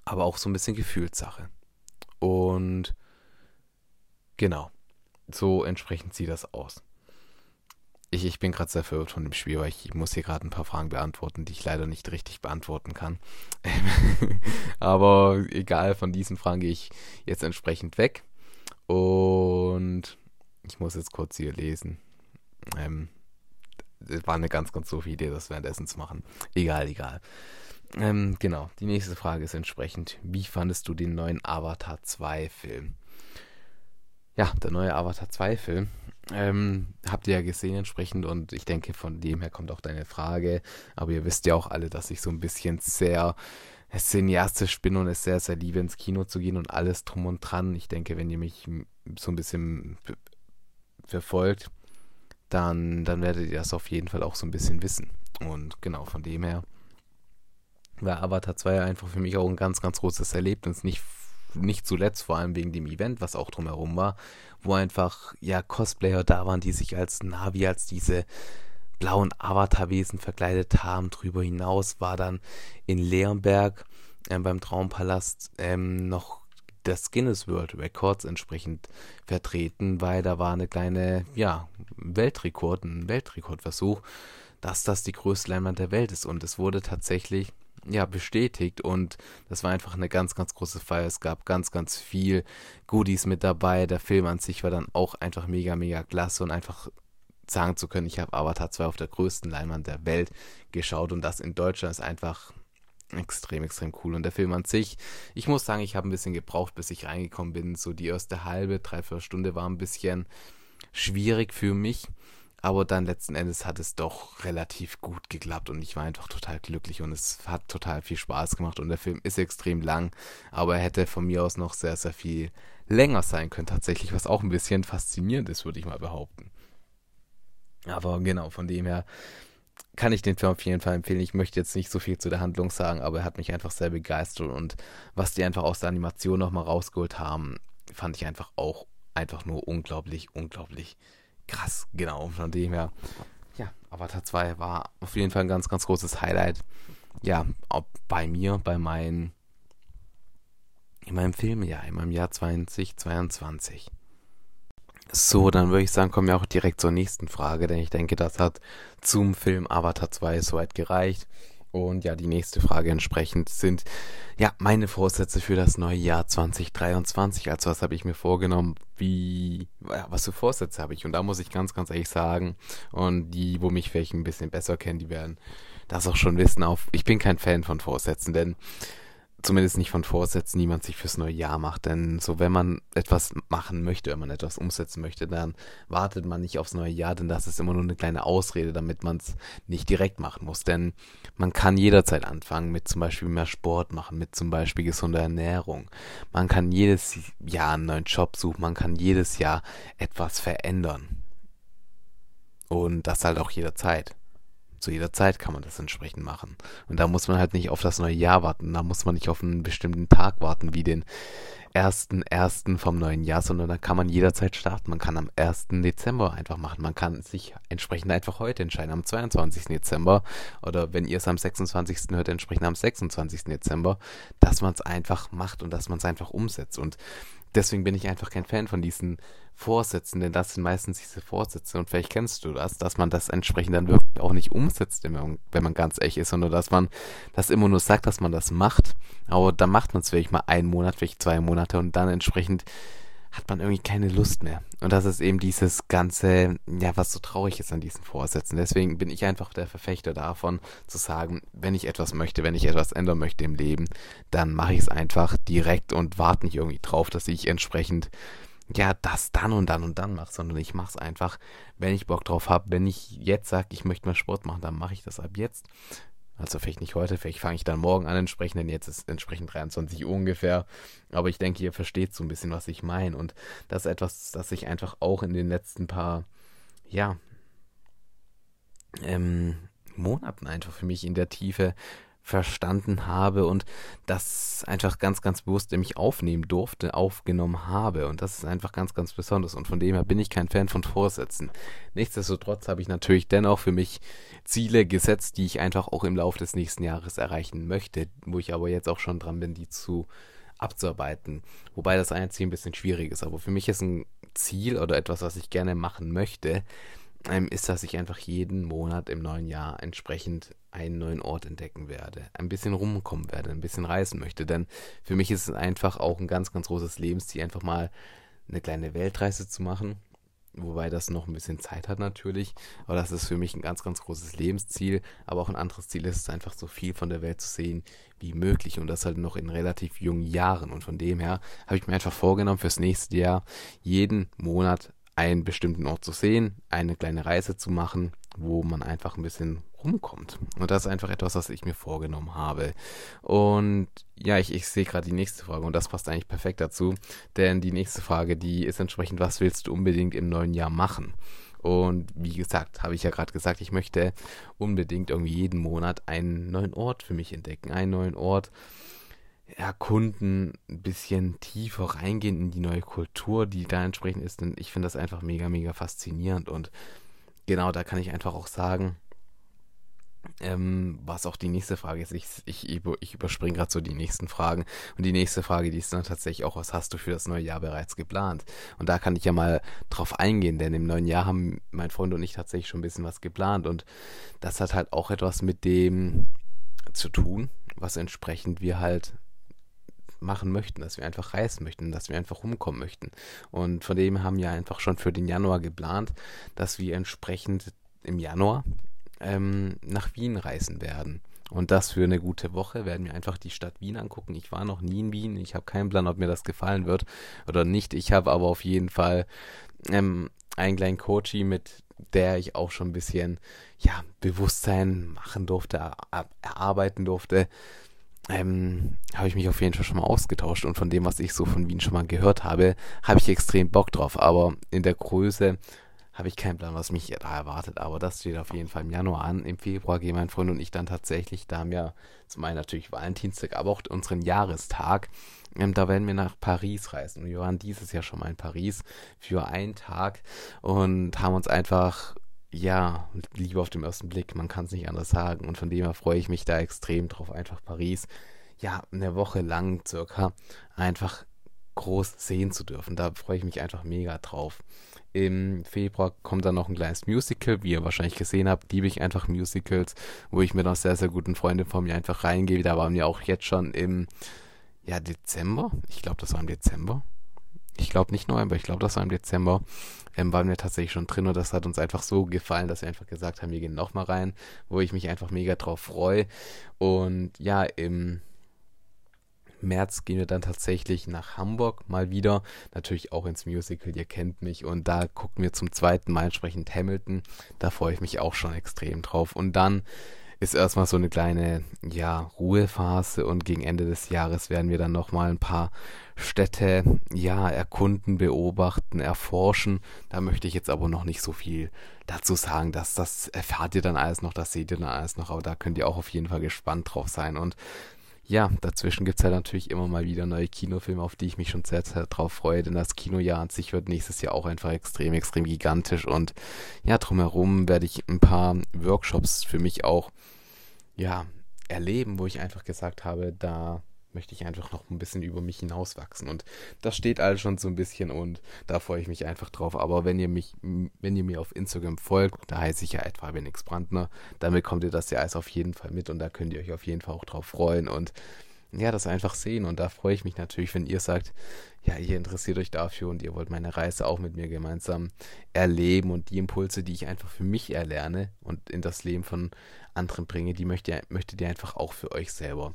aber auch so ein bisschen Gefühlssache. Und genau, so entsprechend sieht das aus. Ich, ich bin gerade sehr verwirrt von dem Spiel, weil ich muss hier gerade ein paar Fragen beantworten, die ich leider nicht richtig beantworten kann. aber egal, von diesen Fragen gehe ich jetzt entsprechend weg. Und ich muss jetzt kurz hier lesen. Ähm, war eine ganz, ganz doofe Idee, das währenddessen zu machen. Egal, egal. Ähm, genau, die nächste Frage ist entsprechend, wie fandest du den neuen Avatar 2 Film? Ja, der neue Avatar 2 Film. Ähm, habt ihr ja gesehen entsprechend und ich denke, von dem her kommt auch deine Frage. Aber ihr wisst ja auch alle, dass ich so ein bisschen sehr cineastisch bin und es sehr, sehr liebe, ins Kino zu gehen und alles drum und dran. Ich denke, wenn ihr mich so ein bisschen verfolgt, dann, dann werdet ihr das auf jeden Fall auch so ein bisschen wissen. Und genau, von dem her war Avatar 2 einfach für mich auch ein ganz, ganz großes Erlebnis. Nicht, nicht zuletzt, vor allem wegen dem Event, was auch drumherum war, wo einfach, ja, Cosplayer da waren, die sich als Navi, als diese blauen Avatarwesen verkleidet haben. Drüber hinaus war dann in Leonberg äh, beim Traumpalast ähm, noch das Guinness World Records entsprechend vertreten, weil da war eine kleine, ja, Weltrekord, ein Weltrekordversuch, dass das die größte Leinwand der Welt ist. Und es wurde tatsächlich, ja, bestätigt und das war einfach eine ganz, ganz große Feier. Es gab ganz, ganz viel Goodies mit dabei. Der Film an sich war dann auch einfach mega, mega klasse und einfach sagen zu können, ich habe Avatar 2 auf der größten Leinwand der Welt geschaut und das in Deutschland ist einfach extrem, extrem cool. Und der Film an sich, ich muss sagen, ich habe ein bisschen gebraucht, bis ich reingekommen bin. So die erste halbe, dreiviertel Stunde war ein bisschen schwierig für mich. Aber dann letzten Endes hat es doch relativ gut geklappt und ich war einfach total glücklich und es hat total viel Spaß gemacht und der Film ist extrem lang, aber er hätte von mir aus noch sehr, sehr viel länger sein können tatsächlich, was auch ein bisschen faszinierend ist, würde ich mal behaupten. Aber genau, von dem her kann ich den Film auf jeden Fall empfehlen. Ich möchte jetzt nicht so viel zu der Handlung sagen, aber er hat mich einfach sehr begeistert und was die einfach aus der Animation nochmal rausgeholt haben, fand ich einfach auch einfach nur unglaublich, unglaublich krass. Genau, von dem her, ja, Avatar 2 war auf jeden Fall ein ganz, ganz großes Highlight. Ja, auch bei mir, bei meinen, in meinem Filmjahr, in meinem Jahr 2022. So, dann würde ich sagen, kommen wir auch direkt zur nächsten Frage, denn ich denke, das hat zum Film Avatar 2 soweit gereicht. Und ja, die nächste Frage entsprechend sind ja meine Vorsätze für das neue Jahr 2023. Also was habe ich mir vorgenommen? Wie, ja, was für Vorsätze habe ich? Und da muss ich ganz, ganz ehrlich sagen, und die, wo mich vielleicht ein bisschen besser kennen, die werden das auch schon wissen. Auf, ich bin kein Fan von Vorsätzen, denn zumindest nicht von Vorsätzen, die man sich fürs neue Jahr macht. Denn so, wenn man etwas machen möchte, wenn man etwas umsetzen möchte, dann wartet man nicht aufs neue Jahr, denn das ist immer nur eine kleine Ausrede, damit man es nicht direkt machen muss. Denn man kann jederzeit anfangen mit zum Beispiel mehr Sport machen, mit zum Beispiel gesunder Ernährung. Man kann jedes Jahr einen neuen Job suchen, man kann jedes Jahr etwas verändern. Und das halt auch jederzeit zu jeder Zeit kann man das entsprechend machen. Und da muss man halt nicht auf das neue Jahr warten, da muss man nicht auf einen bestimmten Tag warten, wie den ersten ersten vom neuen Jahr, sondern da kann man jederzeit starten. Man kann am 1. Dezember einfach machen. Man kann sich entsprechend einfach heute entscheiden, am 22. Dezember oder wenn ihr es am 26. hört, entsprechend am 26. Dezember, dass man es einfach macht und dass man es einfach umsetzt. Und deswegen bin ich einfach kein Fan von diesen Vorsätzen, denn das sind meistens diese Vorsätze und vielleicht kennst du das, dass man das entsprechend dann wirklich auch nicht umsetzt, wenn man, ganz echt ist, sondern dass man das immer nur sagt, dass man das macht, aber dann macht man es vielleicht mal einen Monat, vielleicht zwei Monate und dann entsprechend hat man irgendwie keine Lust mehr. Und das ist eben dieses ganze, ja, was so traurig ist an diesen Vorsätzen. Deswegen bin ich einfach der Verfechter davon, zu sagen, wenn ich etwas möchte, wenn ich etwas ändern möchte im Leben, dann mache ich es einfach direkt und warte nicht irgendwie drauf, dass ich entsprechend ja, das dann und dann und dann mache, sondern ich mache es einfach, wenn ich Bock drauf habe. Wenn ich jetzt sage, ich möchte mal Sport machen, dann mache ich das ab jetzt. Also vielleicht nicht heute, vielleicht fange ich dann morgen an entsprechend, denn jetzt ist entsprechend 23 Uhr ungefähr. Aber ich denke, ihr versteht so ein bisschen, was ich meine. Und das ist etwas, das ich einfach auch in den letzten paar, ja, ähm, Monaten einfach für mich in der Tiefe verstanden habe und das einfach ganz, ganz bewusst in mich aufnehmen durfte, aufgenommen habe. Und das ist einfach ganz, ganz besonders. Und von dem her bin ich kein Fan von Vorsätzen. Nichtsdestotrotz habe ich natürlich dennoch für mich Ziele gesetzt, die ich einfach auch im Laufe des nächsten Jahres erreichen möchte, wo ich aber jetzt auch schon dran bin, die zu abzuarbeiten. Wobei das eine Ziel ein bisschen schwierig ist. Aber für mich ist ein Ziel oder etwas, was ich gerne machen möchte, ähm, ist, dass ich einfach jeden Monat im neuen Jahr entsprechend einen neuen Ort entdecken werde, ein bisschen rumkommen werde, ein bisschen reisen möchte. Denn für mich ist es einfach auch ein ganz, ganz großes Lebensziel, einfach mal eine kleine Weltreise zu machen. Wobei das noch ein bisschen Zeit hat natürlich. Aber das ist für mich ein ganz, ganz großes Lebensziel. Aber auch ein anderes Ziel ist es einfach so viel von der Welt zu sehen wie möglich. Und das halt noch in relativ jungen Jahren. Und von dem her habe ich mir einfach vorgenommen, fürs nächste Jahr jeden Monat einen bestimmten Ort zu sehen, eine kleine Reise zu machen, wo man einfach ein bisschen rumkommt. Und das ist einfach etwas, was ich mir vorgenommen habe. Und ja, ich, ich sehe gerade die nächste Frage und das passt eigentlich perfekt dazu. Denn die nächste Frage, die ist entsprechend, was willst du unbedingt im neuen Jahr machen? Und wie gesagt, habe ich ja gerade gesagt, ich möchte unbedingt irgendwie jeden Monat einen neuen Ort für mich entdecken. Einen neuen Ort, erkunden, ein bisschen tiefer reingehen in die neue Kultur, die da entsprechend ist. Denn ich finde das einfach mega, mega faszinierend. Und genau, da kann ich einfach auch sagen, ähm, was auch die nächste Frage ist. Ich, ich, ich überspringe gerade so die nächsten Fragen. Und die nächste Frage, die ist dann tatsächlich auch, was hast du für das neue Jahr bereits geplant? Und da kann ich ja mal drauf eingehen, denn im neuen Jahr haben mein Freund und ich tatsächlich schon ein bisschen was geplant. Und das hat halt auch etwas mit dem zu tun, was entsprechend wir halt machen möchten, dass wir einfach reisen möchten, dass wir einfach rumkommen möchten. Und von dem haben wir einfach schon für den Januar geplant, dass wir entsprechend im Januar ähm, nach Wien reisen werden. Und das für eine gute Woche werden wir einfach die Stadt Wien angucken. Ich war noch nie in Wien. Ich habe keinen Plan, ob mir das gefallen wird oder nicht. Ich habe aber auf jeden Fall ähm, einen kleinen Coachy, mit der ich auch schon ein bisschen ja, Bewusstsein machen durfte, er erarbeiten durfte. Ähm, habe ich mich auf jeden Fall schon mal ausgetauscht und von dem, was ich so von Wien schon mal gehört habe, habe ich extrem Bock drauf. Aber in der Größe habe ich keinen Plan, was mich da erwartet, aber das steht auf jeden Fall im Januar an. Im Februar gehen mein Freund und ich dann tatsächlich, da haben wir zum einen natürlich Valentinstag, aber auch unseren Jahrestag, ähm, da werden wir nach Paris reisen. Wir waren dieses Jahr schon mal in Paris für einen Tag und haben uns einfach, ja, Liebe auf den ersten Blick, man kann es nicht anders sagen. Und von dem her freue ich mich da extrem drauf, einfach Paris, ja, eine Woche lang circa, einfach groß sehen zu dürfen. Da freue ich mich einfach mega drauf. Im Februar kommt dann noch ein kleines Musical, wie ihr wahrscheinlich gesehen habt, liebe ich einfach Musicals, wo ich mit einer sehr, sehr guten Freundin von mir einfach reingehe. Da waren wir auch jetzt schon im ja, Dezember. Ich glaube, das war im Dezember. Ich glaube nicht November, ich glaube, das war im Dezember. Ähm, waren wir tatsächlich schon drin und das hat uns einfach so gefallen, dass wir einfach gesagt haben, wir gehen nochmal rein, wo ich mich einfach mega drauf freue. Und ja, im März gehen wir dann tatsächlich nach Hamburg mal wieder. Natürlich auch ins Musical, ihr kennt mich. Und da gucken wir zum zweiten Mal entsprechend Hamilton. Da freue ich mich auch schon extrem drauf. Und dann ist erstmal so eine kleine, ja, Ruhephase und gegen Ende des Jahres werden wir dann nochmal ein paar Städte, ja, erkunden, beobachten, erforschen. Da möchte ich jetzt aber noch nicht so viel dazu sagen, dass das erfahrt ihr dann alles noch, das seht ihr dann alles noch, aber da könnt ihr auch auf jeden Fall gespannt drauf sein und ja, dazwischen gibt es halt natürlich immer mal wieder neue Kinofilme, auf die ich mich schon sehr, sehr drauf freue, denn das Kinojahr an sich wird nächstes Jahr auch einfach extrem, extrem gigantisch und ja, drumherum werde ich ein paar Workshops für mich auch, ja, erleben, wo ich einfach gesagt habe, da möchte ich einfach noch ein bisschen über mich hinauswachsen. Und das steht alles schon so ein bisschen und da freue ich mich einfach drauf. Aber wenn ihr mich, wenn ihr mir auf Instagram folgt, da heiße ich ja etwa Benix Brandner, dann bekommt ihr das ja alles auf jeden Fall mit und da könnt ihr euch auf jeden Fall auch drauf freuen und ja, das einfach sehen. Und da freue ich mich natürlich, wenn ihr sagt, ja, ihr interessiert euch dafür und ihr wollt meine Reise auch mit mir gemeinsam erleben und die Impulse, die ich einfach für mich erlerne und in das Leben von anderen bringe, die möchtet ihr, möchtet ihr einfach auch für euch selber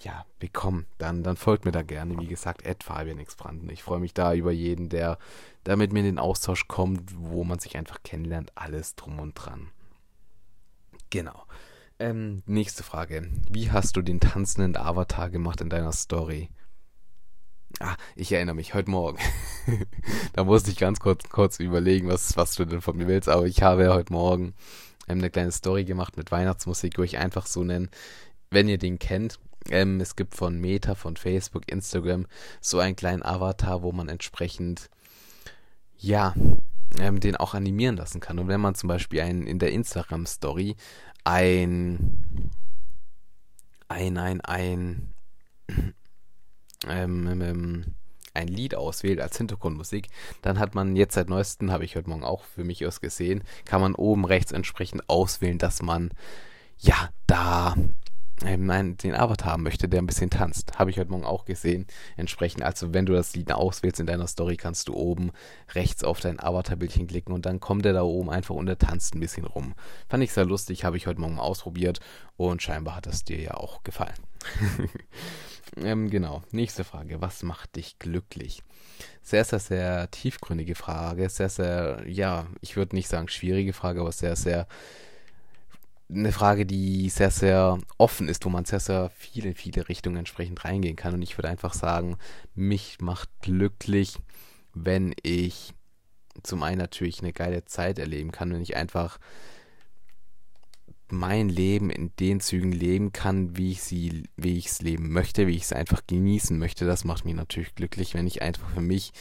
ja, bekommen, dann, dann folgt mir da gerne. Wie gesagt, Ed Fabian X Branden. Ich freue mich da über jeden, der da mit mir in den Austausch kommt, wo man sich einfach kennenlernt. Alles drum und dran. Genau. Ähm, nächste Frage. Wie hast du den tanzenden Avatar gemacht in deiner Story? Ah, ich erinnere mich, heute Morgen. da musste ich ganz kurz, kurz überlegen, was, was du denn von mir willst. Aber ich habe heute Morgen ähm, eine kleine Story gemacht mit Weihnachtsmusik, wo ich einfach so nenne, wenn ihr den kennt, ähm, es gibt von Meta, von Facebook, Instagram so einen kleinen Avatar, wo man entsprechend, ja, ähm, den auch animieren lassen kann. Und wenn man zum Beispiel einen, in der Instagram-Story ein, ein, ein, ein, ähm, ähm, ähm, ein Lied auswählt als Hintergrundmusik, dann hat man jetzt seit neuestem, habe ich heute Morgen auch für mich aus gesehen, kann man oben rechts entsprechend auswählen, dass man ja da ähm, den Avatar haben möchte, der ein bisschen tanzt. Habe ich heute Morgen auch gesehen. Entsprechend, also wenn du das Lied auswählst in deiner Story, kannst du oben rechts auf dein Avatar-Bildchen klicken und dann kommt der da oben einfach und der tanzt ein bisschen rum. Fand ich sehr lustig, habe ich heute Morgen ausprobiert und scheinbar hat das dir ja auch gefallen. ähm, genau, nächste Frage. Was macht dich glücklich? Sehr, sehr, sehr tiefgründige Frage. Sehr, sehr, ja, ich würde nicht sagen schwierige Frage, aber sehr, sehr eine Frage, die sehr, sehr offen ist, wo man sehr, sehr viele, viele Richtungen entsprechend reingehen kann. Und ich würde einfach sagen, mich macht glücklich, wenn ich zum einen natürlich eine geile Zeit erleben kann, wenn ich einfach mein Leben in den Zügen leben kann, wie ich sie, wie ich es leben möchte, wie ich es einfach genießen möchte. Das macht mich natürlich glücklich, wenn ich einfach für mich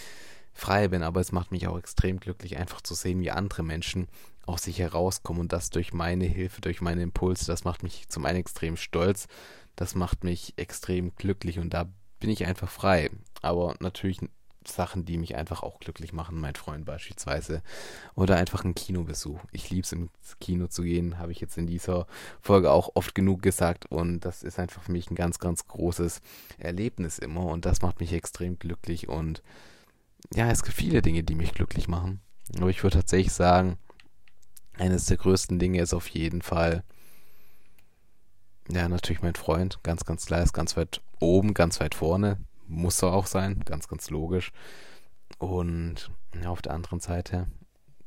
frei bin, aber es macht mich auch extrem glücklich, einfach zu sehen, wie andere Menschen aus sich herauskommen und das durch meine Hilfe, durch meine Impulse, das macht mich zum einen extrem stolz, das macht mich extrem glücklich und da bin ich einfach frei. Aber natürlich Sachen, die mich einfach auch glücklich machen, mein Freund beispielsweise. Oder einfach ein Kinobesuch. Ich liebe es, ins Kino zu gehen, habe ich jetzt in dieser Folge auch oft genug gesagt. Und das ist einfach für mich ein ganz, ganz großes Erlebnis immer. Und das macht mich extrem glücklich. Und ja, es gibt viele Dinge, die mich glücklich machen. Aber ich würde tatsächlich sagen, eines der größten Dinge ist auf jeden Fall, ja, natürlich mein Freund, ganz, ganz klar, ist ganz weit oben, ganz weit vorne, muss er auch sein, ganz, ganz logisch. Und auf der anderen Seite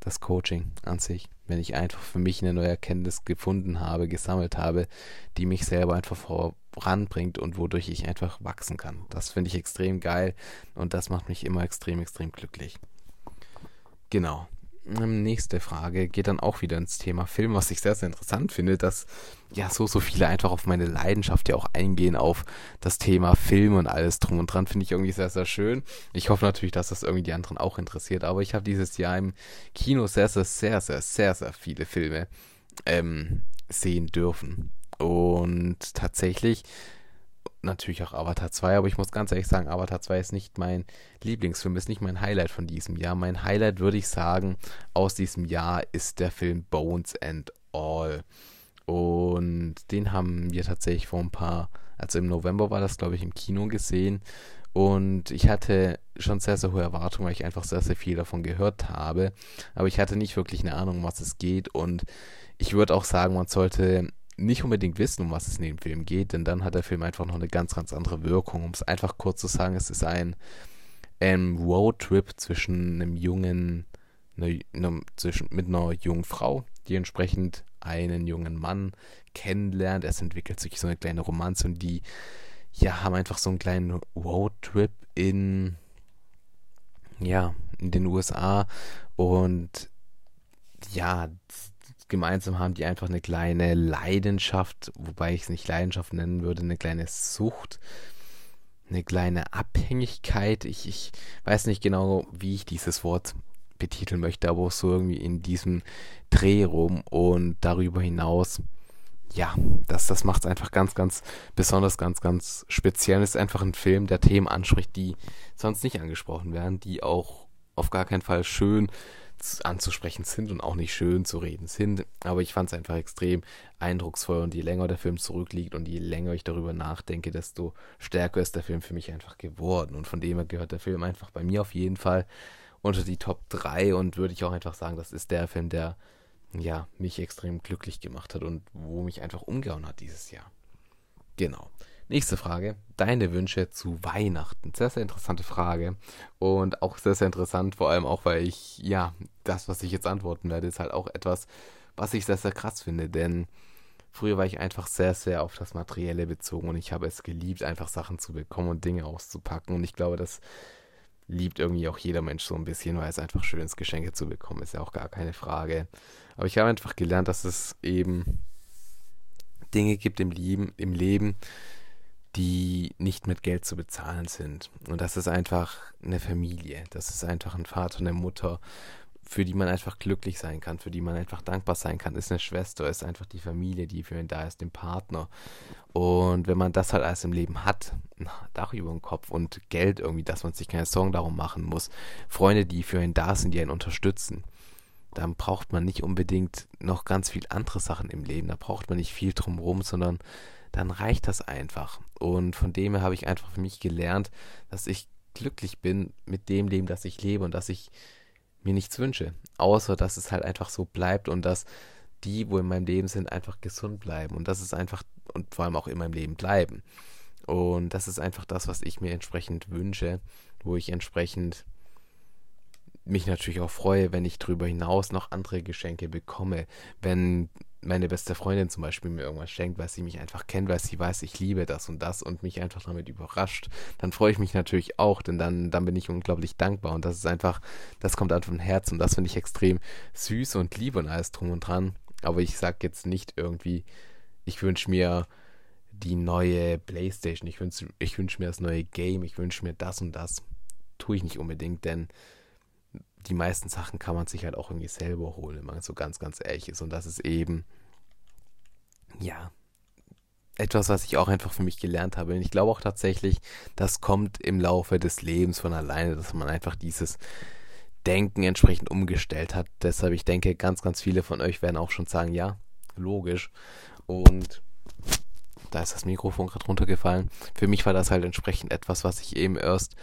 das Coaching an sich, wenn ich einfach für mich eine neue Erkenntnis gefunden habe, gesammelt habe, die mich selber einfach voranbringt und wodurch ich einfach wachsen kann. Das finde ich extrem geil und das macht mich immer extrem, extrem glücklich. Genau. Ähm, nächste Frage geht dann auch wieder ins Thema Film, was ich sehr, sehr interessant finde, dass ja so, so viele einfach auf meine Leidenschaft ja auch eingehen, auf das Thema Film und alles drum und dran, finde ich irgendwie sehr, sehr schön. Ich hoffe natürlich, dass das irgendwie die anderen auch interessiert, aber ich habe dieses Jahr im Kino sehr, sehr, sehr, sehr, sehr, sehr viele Filme ähm, sehen dürfen. Und tatsächlich natürlich auch Avatar 2, aber ich muss ganz ehrlich sagen, Avatar 2 ist nicht mein Lieblingsfilm, ist nicht mein Highlight von diesem Jahr. Mein Highlight, würde ich sagen, aus diesem Jahr ist der Film Bones and All. Und den haben wir tatsächlich vor ein paar, also im November war das, glaube ich, im Kino gesehen. Und ich hatte schon sehr, sehr hohe Erwartungen, weil ich einfach sehr, sehr viel davon gehört habe. Aber ich hatte nicht wirklich eine Ahnung, um was es geht. Und ich würde auch sagen, man sollte nicht unbedingt wissen, um was es in dem Film geht, denn dann hat der Film einfach noch eine ganz, ganz andere Wirkung. Um es einfach kurz zu sagen, es ist ein, ein Roadtrip zwischen einem jungen, eine, eine, zwischen, mit einer jungen Frau, die entsprechend einen jungen Mann kennenlernt. Es entwickelt sich so eine kleine Romanze und die ja, haben einfach so einen kleinen Roadtrip in ja, in den USA und ja, gemeinsam haben die einfach eine kleine Leidenschaft, wobei ich es nicht Leidenschaft nennen würde, eine kleine Sucht, eine kleine Abhängigkeit. Ich, ich weiß nicht genau, wie ich dieses Wort betiteln möchte, aber so irgendwie in diesem Dreh rum und darüber hinaus. Ja, das, das macht es einfach ganz, ganz besonders, ganz, ganz speziell. Es ist einfach ein Film, der Themen anspricht, die sonst nicht angesprochen werden, die auch auf gar keinen Fall schön anzusprechen sind und auch nicht schön zu reden sind. Aber ich fand es einfach extrem eindrucksvoll und je länger der Film zurückliegt und je länger ich darüber nachdenke, desto stärker ist der Film für mich einfach geworden. Und von dem her gehört der Film einfach bei mir auf jeden Fall unter die Top 3 und würde ich auch einfach sagen, das ist der Film, der ja mich extrem glücklich gemacht hat und wo mich einfach umgehauen hat dieses Jahr. Genau. Nächste Frage. Deine Wünsche zu Weihnachten. Sehr, sehr interessante Frage. Und auch sehr, sehr interessant, vor allem auch, weil ich, ja, das, was ich jetzt antworten werde, ist halt auch etwas, was ich sehr, sehr krass finde. Denn früher war ich einfach sehr, sehr auf das Materielle bezogen und ich habe es geliebt, einfach Sachen zu bekommen und Dinge auszupacken. Und ich glaube, das liebt irgendwie auch jeder Mensch so ein bisschen, weil es einfach schön ist, Geschenke zu bekommen, ist ja auch gar keine Frage. Aber ich habe einfach gelernt, dass es eben Dinge gibt im Leben, im Leben, die nicht mit Geld zu bezahlen sind. Und das ist einfach eine Familie. Das ist einfach ein Vater, eine Mutter, für die man einfach glücklich sein kann, für die man einfach dankbar sein kann, ist eine Schwester, ist einfach die Familie, die für ihn da ist, den Partner. Und wenn man das halt alles im Leben hat, Dach über dem Kopf und Geld irgendwie, dass man sich keine Sorgen darum machen muss, Freunde, die für einen da sind, die einen unterstützen, dann braucht man nicht unbedingt noch ganz viel andere Sachen im Leben. Da braucht man nicht viel drumherum, sondern dann reicht das einfach. Und von dem her habe ich einfach für mich gelernt, dass ich glücklich bin mit dem Leben, das ich lebe und dass ich mir nichts wünsche. Außer, dass es halt einfach so bleibt und dass die, wo in meinem Leben sind, einfach gesund bleiben. Und das ist einfach, und vor allem auch in meinem Leben bleiben. Und das ist einfach das, was ich mir entsprechend wünsche, wo ich entsprechend mich natürlich auch freue, wenn ich darüber hinaus noch andere Geschenke bekomme, wenn meine beste Freundin zum Beispiel mir irgendwas schenkt, weil sie mich einfach kennt, weil sie weiß, ich liebe das und das und mich einfach damit überrascht, dann freue ich mich natürlich auch, denn dann, dann bin ich unglaublich dankbar und das ist einfach, das kommt einfach vom Herzen und das finde ich extrem süß und liebe und alles drum und dran. Aber ich sage jetzt nicht irgendwie, ich wünsche mir die neue Playstation, ich wünsche ich wünsch mir das neue Game, ich wünsche mir das und das. Tue ich nicht unbedingt, denn die meisten Sachen kann man sich halt auch irgendwie selber holen, wenn man so ganz, ganz ehrlich ist. Und das ist eben, ja, etwas, was ich auch einfach für mich gelernt habe. Und ich glaube auch tatsächlich, das kommt im Laufe des Lebens von alleine, dass man einfach dieses Denken entsprechend umgestellt hat. Deshalb, ich denke, ganz, ganz viele von euch werden auch schon sagen, ja, logisch. Und da ist das Mikrofon gerade runtergefallen. Für mich war das halt entsprechend etwas, was ich eben erst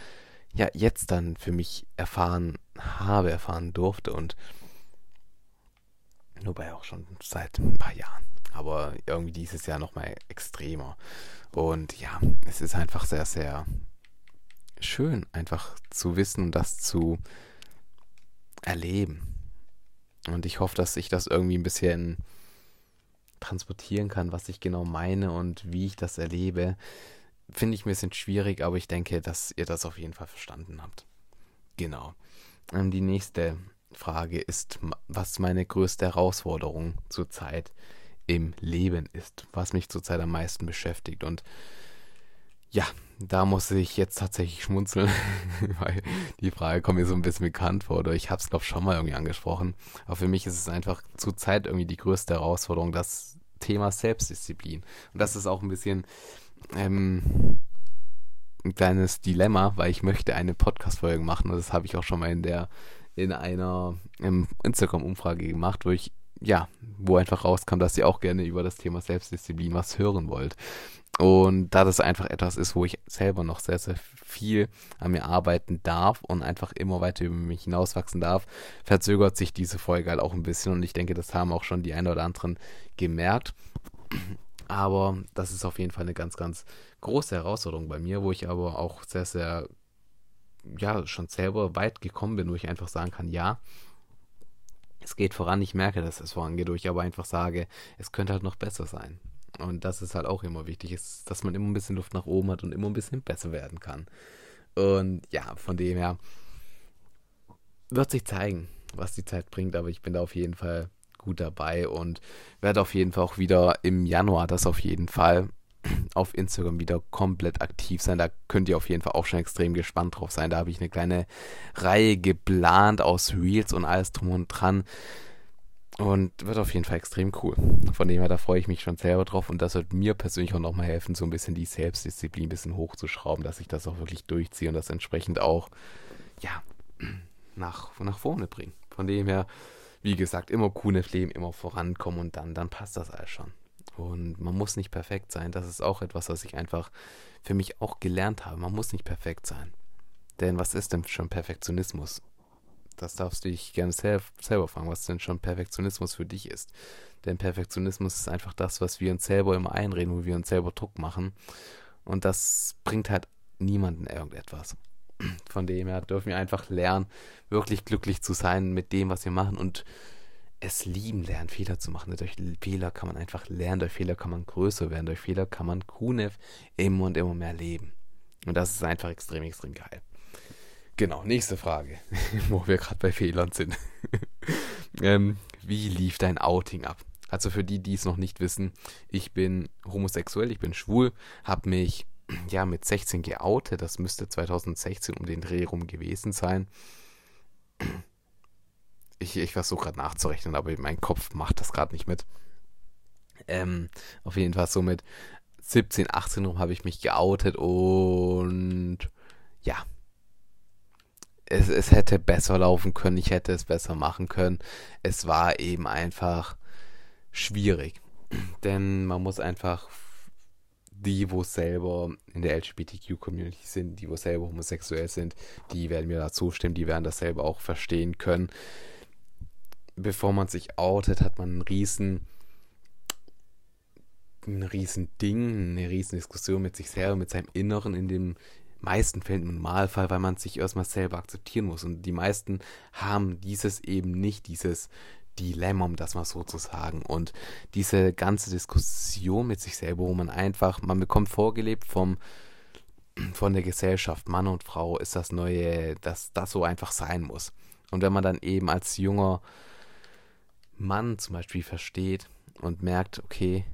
ja jetzt dann für mich erfahren habe, erfahren durfte und wobei auch schon seit ein paar Jahren, aber irgendwie dieses Jahr nochmal extremer. Und ja, es ist einfach sehr, sehr schön, einfach zu wissen und das zu erleben. Und ich hoffe, dass ich das irgendwie ein bisschen transportieren kann, was ich genau meine und wie ich das erlebe, finde ich ein bisschen schwierig, aber ich denke, dass ihr das auf jeden Fall verstanden habt. Genau. Ähm, die nächste Frage ist, was meine größte Herausforderung zurzeit im Leben ist, was mich zurzeit am meisten beschäftigt. Und ja, da muss ich jetzt tatsächlich schmunzeln, weil die Frage kommt mir so ein bisschen bekannt vor oder ich habe es, glaube ich, schon mal irgendwie angesprochen. Aber für mich ist es einfach zurzeit irgendwie die größte Herausforderung, das Thema Selbstdisziplin. Und das ist auch ein bisschen ähm, ein kleines Dilemma, weil ich möchte eine Podcast-Folge machen und das habe ich auch schon mal in der in einer Instagram-Umfrage gemacht, wo ich ja, wo einfach rauskam, dass ihr auch gerne über das Thema Selbstdisziplin was hören wollt. Und da das einfach etwas ist, wo ich selber noch sehr, sehr viel an mir arbeiten darf und einfach immer weiter über mich hinauswachsen darf, verzögert sich diese Folge halt auch ein bisschen. Und ich denke, das haben auch schon die ein oder anderen gemerkt. Aber das ist auf jeden Fall eine ganz, ganz große Herausforderung bei mir, wo ich aber auch sehr, sehr, ja, schon selber weit gekommen bin, wo ich einfach sagen kann, ja, es geht voran, ich merke, dass es vorangeht, wo ich aber einfach sage, es könnte halt noch besser sein. Und das ist halt auch immer wichtig, ist, dass man immer ein bisschen Luft nach oben hat und immer ein bisschen besser werden kann. Und ja, von dem her wird sich zeigen, was die Zeit bringt, aber ich bin da auf jeden Fall gut dabei und werde auf jeden Fall auch wieder im Januar das auf jeden Fall auf Instagram wieder komplett aktiv sein. Da könnt ihr auf jeden Fall auch schon extrem gespannt drauf sein. Da habe ich eine kleine Reihe geplant aus Reels und alles drum und dran. Und wird auf jeden Fall extrem cool. Von dem her, da freue ich mich schon selber drauf. Und das wird mir persönlich auch nochmal helfen, so ein bisschen die Selbstdisziplin ein bisschen hochzuschrauben, dass ich das auch wirklich durchziehe und das entsprechend auch, ja, nach, nach vorne bringe. Von dem her, wie gesagt, immer coole Leben, immer vorankommen und dann, dann passt das alles schon. Und man muss nicht perfekt sein. Das ist auch etwas, was ich einfach für mich auch gelernt habe. Man muss nicht perfekt sein. Denn was ist denn schon Perfektionismus? Das darfst du dich gerne selb, selber fragen, was denn schon Perfektionismus für dich ist. Denn Perfektionismus ist einfach das, was wir uns selber immer einreden, wo wir uns selber Druck machen. Und das bringt halt niemanden irgendetwas. Von dem her dürfen wir einfach lernen, wirklich glücklich zu sein mit dem, was wir machen und es lieben lernen, Fehler zu machen. Durch Fehler kann man einfach lernen, durch Fehler kann man größer werden, durch Fehler kann man Kunef immer und immer mehr leben. Und das ist einfach extrem, extrem geil. Genau, nächste Frage, wo wir gerade bei Fehlern sind. ähm, wie lief dein Outing ab? Also für die, die es noch nicht wissen, ich bin homosexuell, ich bin schwul, habe mich ja mit 16 geoutet, das müsste 2016 um den Dreh rum gewesen sein ich, ich versuche gerade nachzurechnen, aber mein Kopf macht das gerade nicht mit. Ähm, auf jeden Fall so mit 17, 18 rum habe ich mich geoutet und ja. Es, es hätte besser laufen können, ich hätte es besser machen können. Es war eben einfach schwierig. Denn man muss einfach die, wo selber in der LGBTQ-Community sind, die, wo selber homosexuell sind, die werden mir da zustimmen, die werden das selber auch verstehen können bevor man sich outet, hat man einen riesen ein riesen Ding, eine riesen Diskussion mit sich selber, mit seinem Inneren in den meisten Fällen im Normalfall, weil man sich erstmal selber akzeptieren muss. Und die meisten haben dieses eben nicht, dieses Dilemma, um das mal so zu sagen. Und diese ganze Diskussion mit sich selber, wo man einfach, man bekommt vorgelebt vom, von der Gesellschaft, Mann und Frau ist das Neue, dass das so einfach sein muss. Und wenn man dann eben als junger Mann zum Beispiel versteht und merkt, okay,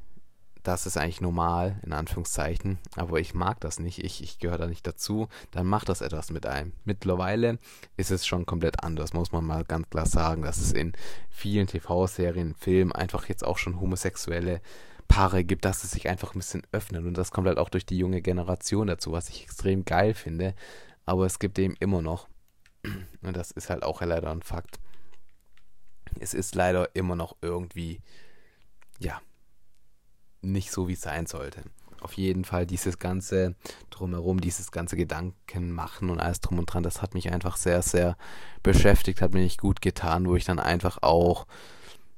das ist eigentlich normal, in Anführungszeichen, aber ich mag das nicht, ich, ich gehöre da nicht dazu, dann macht das etwas mit einem. Mittlerweile ist es schon komplett anders, muss man mal ganz klar sagen, dass es in vielen TV-Serien, Filmen einfach jetzt auch schon homosexuelle Paare gibt, dass es sich einfach ein bisschen öffnet und das kommt halt auch durch die junge Generation dazu, was ich extrem geil finde, aber es gibt eben immer noch, und das ist halt auch leider ein Fakt, es ist leider immer noch irgendwie, ja, nicht so, wie es sein sollte. Auf jeden Fall dieses ganze drumherum, dieses ganze Gedanken machen und alles drum und dran, das hat mich einfach sehr, sehr beschäftigt, hat mir nicht gut getan, wo ich dann einfach auch,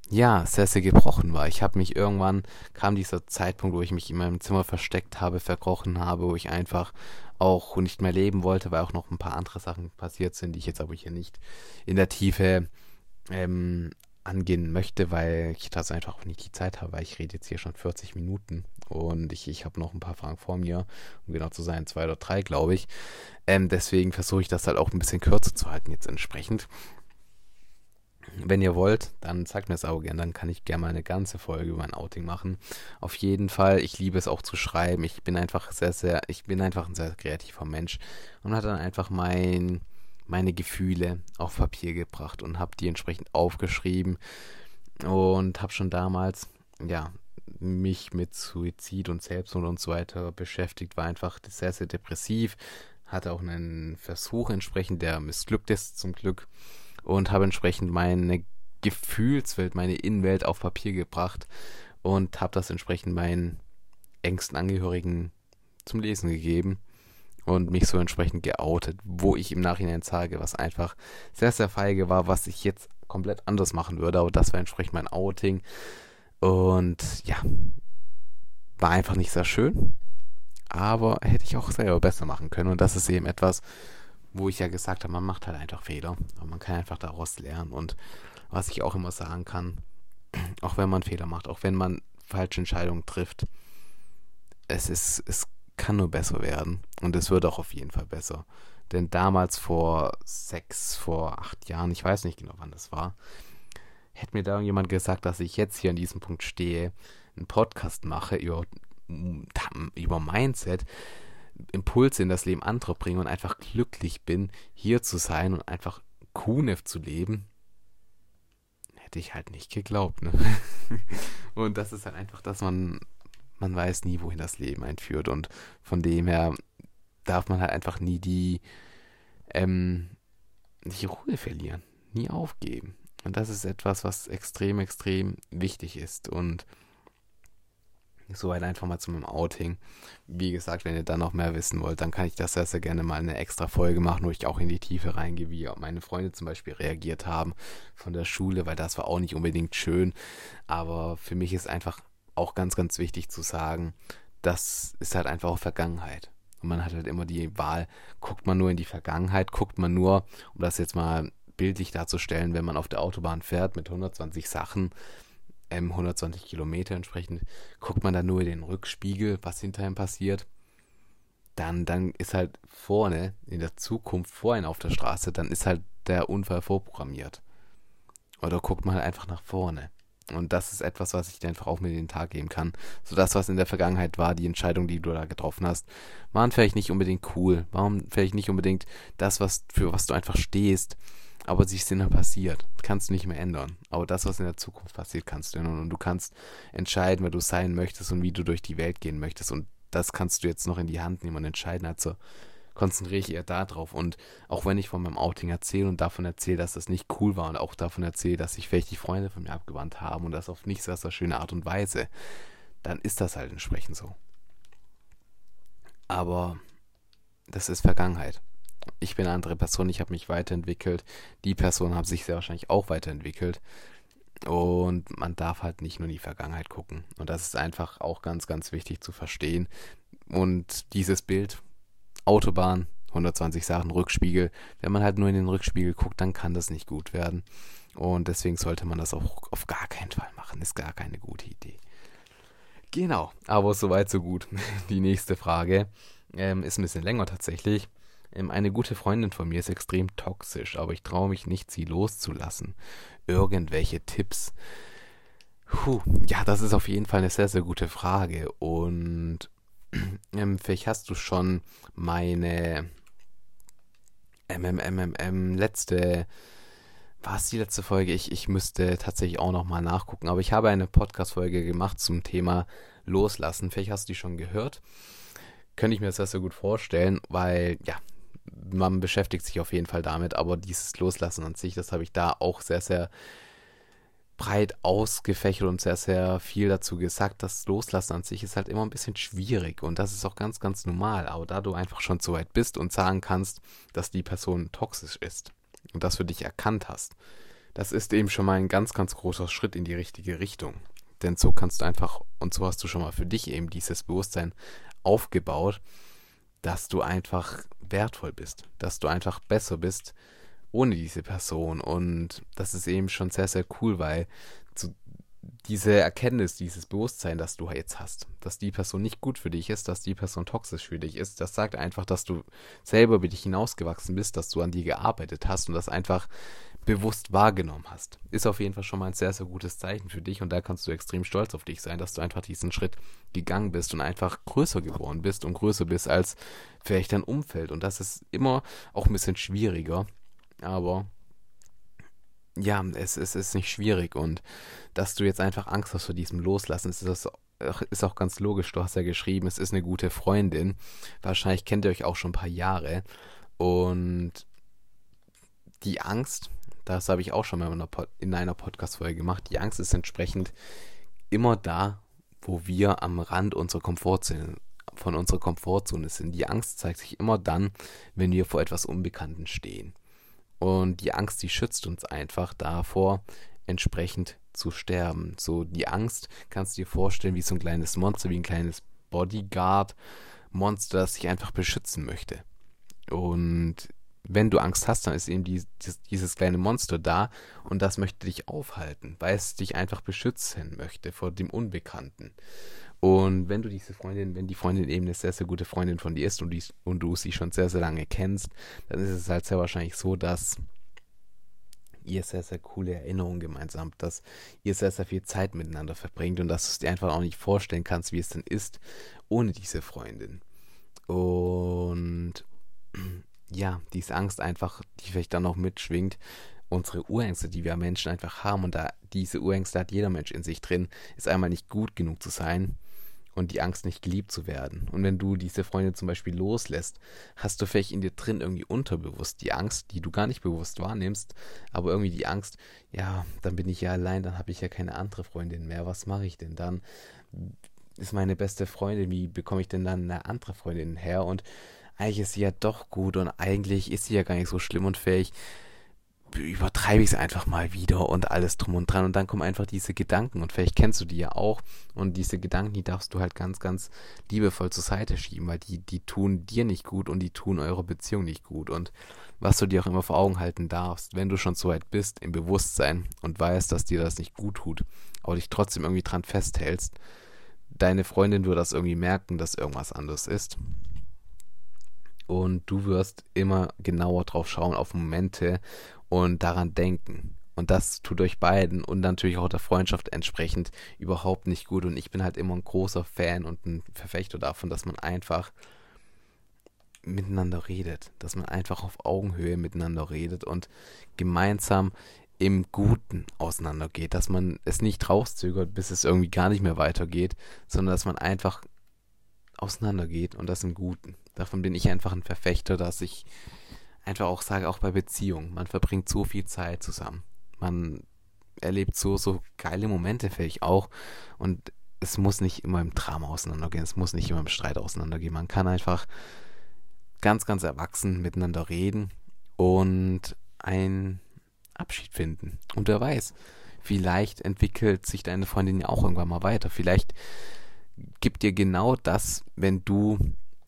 ja, sehr, sehr gebrochen war. Ich habe mich irgendwann, kam dieser Zeitpunkt, wo ich mich in meinem Zimmer versteckt habe, verkrochen habe, wo ich einfach auch nicht mehr leben wollte, weil auch noch ein paar andere Sachen passiert sind, die ich jetzt aber hier nicht in der Tiefe ähm, angehen möchte, weil ich das einfach auch nicht die Zeit habe, weil ich rede jetzt hier schon 40 Minuten und ich, ich habe noch ein paar Fragen vor mir, um genau zu sein, zwei oder drei, glaube ich. Ähm, deswegen versuche ich das halt auch ein bisschen kürzer zu halten jetzt entsprechend. Wenn ihr wollt, dann sagt mir es auch gerne, dann kann ich gerne mal eine ganze Folge über ein Outing machen. Auf jeden Fall, ich liebe es auch zu schreiben. Ich bin einfach sehr, sehr, ich bin einfach ein sehr kreativer Mensch und hat dann einfach mein meine Gefühle auf Papier gebracht und habe die entsprechend aufgeschrieben und habe schon damals, ja, mich mit Suizid und Selbstmord und so weiter beschäftigt, war einfach sehr, sehr depressiv, hatte auch einen Versuch entsprechend, der missglückt ist zum Glück und habe entsprechend meine Gefühlswelt, meine Innenwelt auf Papier gebracht und habe das entsprechend meinen engsten Angehörigen zum Lesen gegeben und mich so entsprechend geoutet, wo ich im Nachhinein sage, was einfach sehr, sehr feige war, was ich jetzt komplett anders machen würde, aber das war entsprechend mein Outing. Und ja, war einfach nicht sehr schön, aber hätte ich auch selber besser machen können. Und das ist eben etwas, wo ich ja gesagt habe, man macht halt einfach Fehler, aber man kann einfach daraus lernen. Und was ich auch immer sagen kann, auch wenn man Fehler macht, auch wenn man falsche Entscheidungen trifft, es ist, es kann nur besser werden. Und es wird auch auf jeden Fall besser. Denn damals vor sechs, vor acht Jahren, ich weiß nicht genau wann das war, hätte mir da jemand gesagt, dass ich jetzt hier an diesem Punkt stehe, einen Podcast mache über, über Mindset, Impulse in das Leben anderer bringe und einfach glücklich bin, hier zu sein und einfach Kunef zu leben, hätte ich halt nicht geglaubt. Ne? und das ist halt einfach, dass man man weiß nie, wohin das Leben einführt. Und von dem her darf man halt einfach nie die, ähm, die Ruhe verlieren, nie aufgeben. Und das ist etwas, was extrem, extrem wichtig ist. Und soweit einfach mal zu meinem Outing. Wie gesagt, wenn ihr dann noch mehr wissen wollt, dann kann ich das sehr, sehr gerne mal eine extra Folge machen, wo ich auch in die Tiefe reingehe, wie meine Freunde zum Beispiel reagiert haben von der Schule, weil das war auch nicht unbedingt schön. Aber für mich ist einfach auch ganz, ganz wichtig zu sagen, das ist halt einfach auch Vergangenheit. Und man hat halt immer die Wahl, guckt man nur in die Vergangenheit, guckt man nur, um das jetzt mal bildlich darzustellen, wenn man auf der Autobahn fährt mit 120 Sachen, ähm, 120 Kilometer entsprechend, guckt man dann nur in den Rückspiegel, was hinter ihm passiert. Dann, dann ist halt vorne, in der Zukunft, vorhin auf der Straße, dann ist halt der Unfall vorprogrammiert. Oder guckt man halt einfach nach vorne. Und das ist etwas, was ich dir einfach auch mit in den Tag geben kann. So das, was in der Vergangenheit war, die Entscheidung, die du da getroffen hast, waren vielleicht nicht unbedingt cool, waren vielleicht nicht unbedingt das, was für was du einfach stehst, aber sie sind dann passiert. Kannst du nicht mehr ändern. Aber das, was in der Zukunft passiert, kannst du ändern. Und du kannst entscheiden, wer du sein möchtest und wie du durch die Welt gehen möchtest. Und das kannst du jetzt noch in die Hand nehmen und entscheiden. Also konzentriere ich eher darauf. Und auch wenn ich von meinem Outing erzähle und davon erzähle, dass das nicht cool war und auch davon erzähle, dass sich vielleicht die Freunde von mir abgewandt haben und das auf nicht sehr schöne Art und Weise, dann ist das halt entsprechend so. Aber das ist Vergangenheit. Ich bin eine andere Person, ich habe mich weiterentwickelt. Die Person hat sich sehr wahrscheinlich auch weiterentwickelt. Und man darf halt nicht nur in die Vergangenheit gucken. Und das ist einfach auch ganz, ganz wichtig zu verstehen. Und dieses Bild, Autobahn, 120 Sachen, Rückspiegel. Wenn man halt nur in den Rückspiegel guckt, dann kann das nicht gut werden. Und deswegen sollte man das auch auf gar keinen Fall machen. Ist gar keine gute Idee. Genau, aber soweit so gut. Die nächste Frage ähm, ist ein bisschen länger tatsächlich. Ähm, eine gute Freundin von mir ist extrem toxisch, aber ich traue mich nicht, sie loszulassen. Irgendwelche Tipps. Puh, ja, das ist auf jeden Fall eine sehr, sehr gute Frage. Und ähm, vielleicht hast du schon meine MMMMM letzte, war es die letzte Folge? Ich, ich müsste tatsächlich auch nochmal nachgucken. Aber ich habe eine Podcast-Folge gemacht zum Thema Loslassen. Vielleicht hast du die schon gehört. Könnte ich mir das sehr, sehr gut vorstellen, weil, ja, man beschäftigt sich auf jeden Fall damit, aber dieses Loslassen an sich, das habe ich da auch sehr, sehr breit ausgefächert und sehr, sehr viel dazu gesagt. Das Loslassen an sich ist halt immer ein bisschen schwierig und das ist auch ganz, ganz normal. Aber da du einfach schon so weit bist und sagen kannst, dass die Person toxisch ist und das für dich erkannt hast, das ist eben schon mal ein ganz, ganz großer Schritt in die richtige Richtung. Denn so kannst du einfach, und so hast du schon mal für dich eben dieses Bewusstsein aufgebaut, dass du einfach wertvoll bist, dass du einfach besser bist ohne diese Person. Und das ist eben schon sehr, sehr cool, weil zu, diese Erkenntnis, dieses Bewusstsein, das du jetzt hast, dass die Person nicht gut für dich ist, dass die Person toxisch für dich ist, das sagt einfach, dass du selber über dich hinausgewachsen bist, dass du an dir gearbeitet hast und das einfach bewusst wahrgenommen hast. Ist auf jeden Fall schon mal ein sehr, sehr gutes Zeichen für dich und da kannst du extrem stolz auf dich sein, dass du einfach diesen Schritt gegangen bist und einfach größer geworden bist und größer bist als vielleicht dein Umfeld. Und das ist immer auch ein bisschen schwieriger, aber ja, es, es ist nicht schwierig und dass du jetzt einfach Angst hast vor diesem Loslassen, ist, das, ist auch ganz logisch. Du hast ja geschrieben, es ist eine gute Freundin. Wahrscheinlich kennt ihr euch auch schon ein paar Jahre und die Angst, das habe ich auch schon mal in einer, in einer Podcast-Folge gemacht. Die Angst ist entsprechend immer da, wo wir am Rand unserer Komfortzone, von unserer Komfortzone sind. Die Angst zeigt sich immer dann, wenn wir vor etwas Unbekannten stehen. Und die Angst, die schützt uns einfach davor, entsprechend zu sterben. So die Angst kannst du dir vorstellen wie so ein kleines Monster, wie ein kleines Bodyguard-Monster, das sich einfach beschützen möchte. Und wenn du Angst hast, dann ist eben die, dieses kleine Monster da und das möchte dich aufhalten, weil es dich einfach beschützen möchte vor dem Unbekannten. Und wenn du diese Freundin, wenn die Freundin eben eine sehr, sehr gute Freundin von dir ist und, die, und du sie schon sehr, sehr lange kennst, dann ist es halt sehr wahrscheinlich so, dass ihr sehr, sehr coole Erinnerungen gemeinsam habt, dass ihr sehr, sehr viel Zeit miteinander verbringt und dass du es dir einfach auch nicht vorstellen kannst, wie es denn ist ohne diese Freundin. Und ja, diese Angst einfach, die vielleicht dann noch mitschwingt, unsere Urängste, die wir Menschen einfach haben, und da diese Urängste hat jeder Mensch in sich drin, ist einmal nicht gut genug zu sein und die Angst, nicht geliebt zu werden. Und wenn du diese Freundin zum Beispiel loslässt, hast du vielleicht in dir drin irgendwie unterbewusst die Angst, die du gar nicht bewusst wahrnimmst, aber irgendwie die Angst, ja, dann bin ich ja allein, dann habe ich ja keine andere Freundin mehr, was mache ich denn dann? Ist meine beste Freundin, wie bekomme ich denn dann eine andere Freundin her? Und eigentlich ist sie ja doch gut und eigentlich ist sie ja gar nicht so schlimm und fähig. Übertreibe ich es einfach mal wieder und alles drum und dran. Und dann kommen einfach diese Gedanken. Und vielleicht kennst du die ja auch. Und diese Gedanken, die darfst du halt ganz, ganz liebevoll zur Seite schieben, weil die, die tun dir nicht gut und die tun eurer Beziehung nicht gut. Und was du dir auch immer vor Augen halten darfst, wenn du schon so weit bist im Bewusstsein und weißt, dass dir das nicht gut tut, aber dich trotzdem irgendwie dran festhältst, deine Freundin wird das irgendwie merken, dass irgendwas anders ist. Und du wirst immer genauer drauf schauen auf Momente und daran denken. Und das tut euch beiden und natürlich auch der Freundschaft entsprechend überhaupt nicht gut. Und ich bin halt immer ein großer Fan und ein Verfechter davon, dass man einfach miteinander redet, dass man einfach auf Augenhöhe miteinander redet und gemeinsam im Guten auseinandergeht, dass man es nicht rauszögert, bis es irgendwie gar nicht mehr weitergeht, sondern dass man einfach auseinandergeht und das im Guten. Davon bin ich einfach ein Verfechter, dass ich einfach auch sage, auch bei Beziehungen, man verbringt so viel Zeit zusammen. Man erlebt so, so geile Momente vielleicht auch und es muss nicht immer im Drama auseinandergehen, es muss nicht immer im Streit auseinandergehen. Man kann einfach ganz, ganz erwachsen miteinander reden und einen Abschied finden. Und wer weiß, vielleicht entwickelt sich deine Freundin ja auch irgendwann mal weiter. Vielleicht gibt dir genau das, wenn du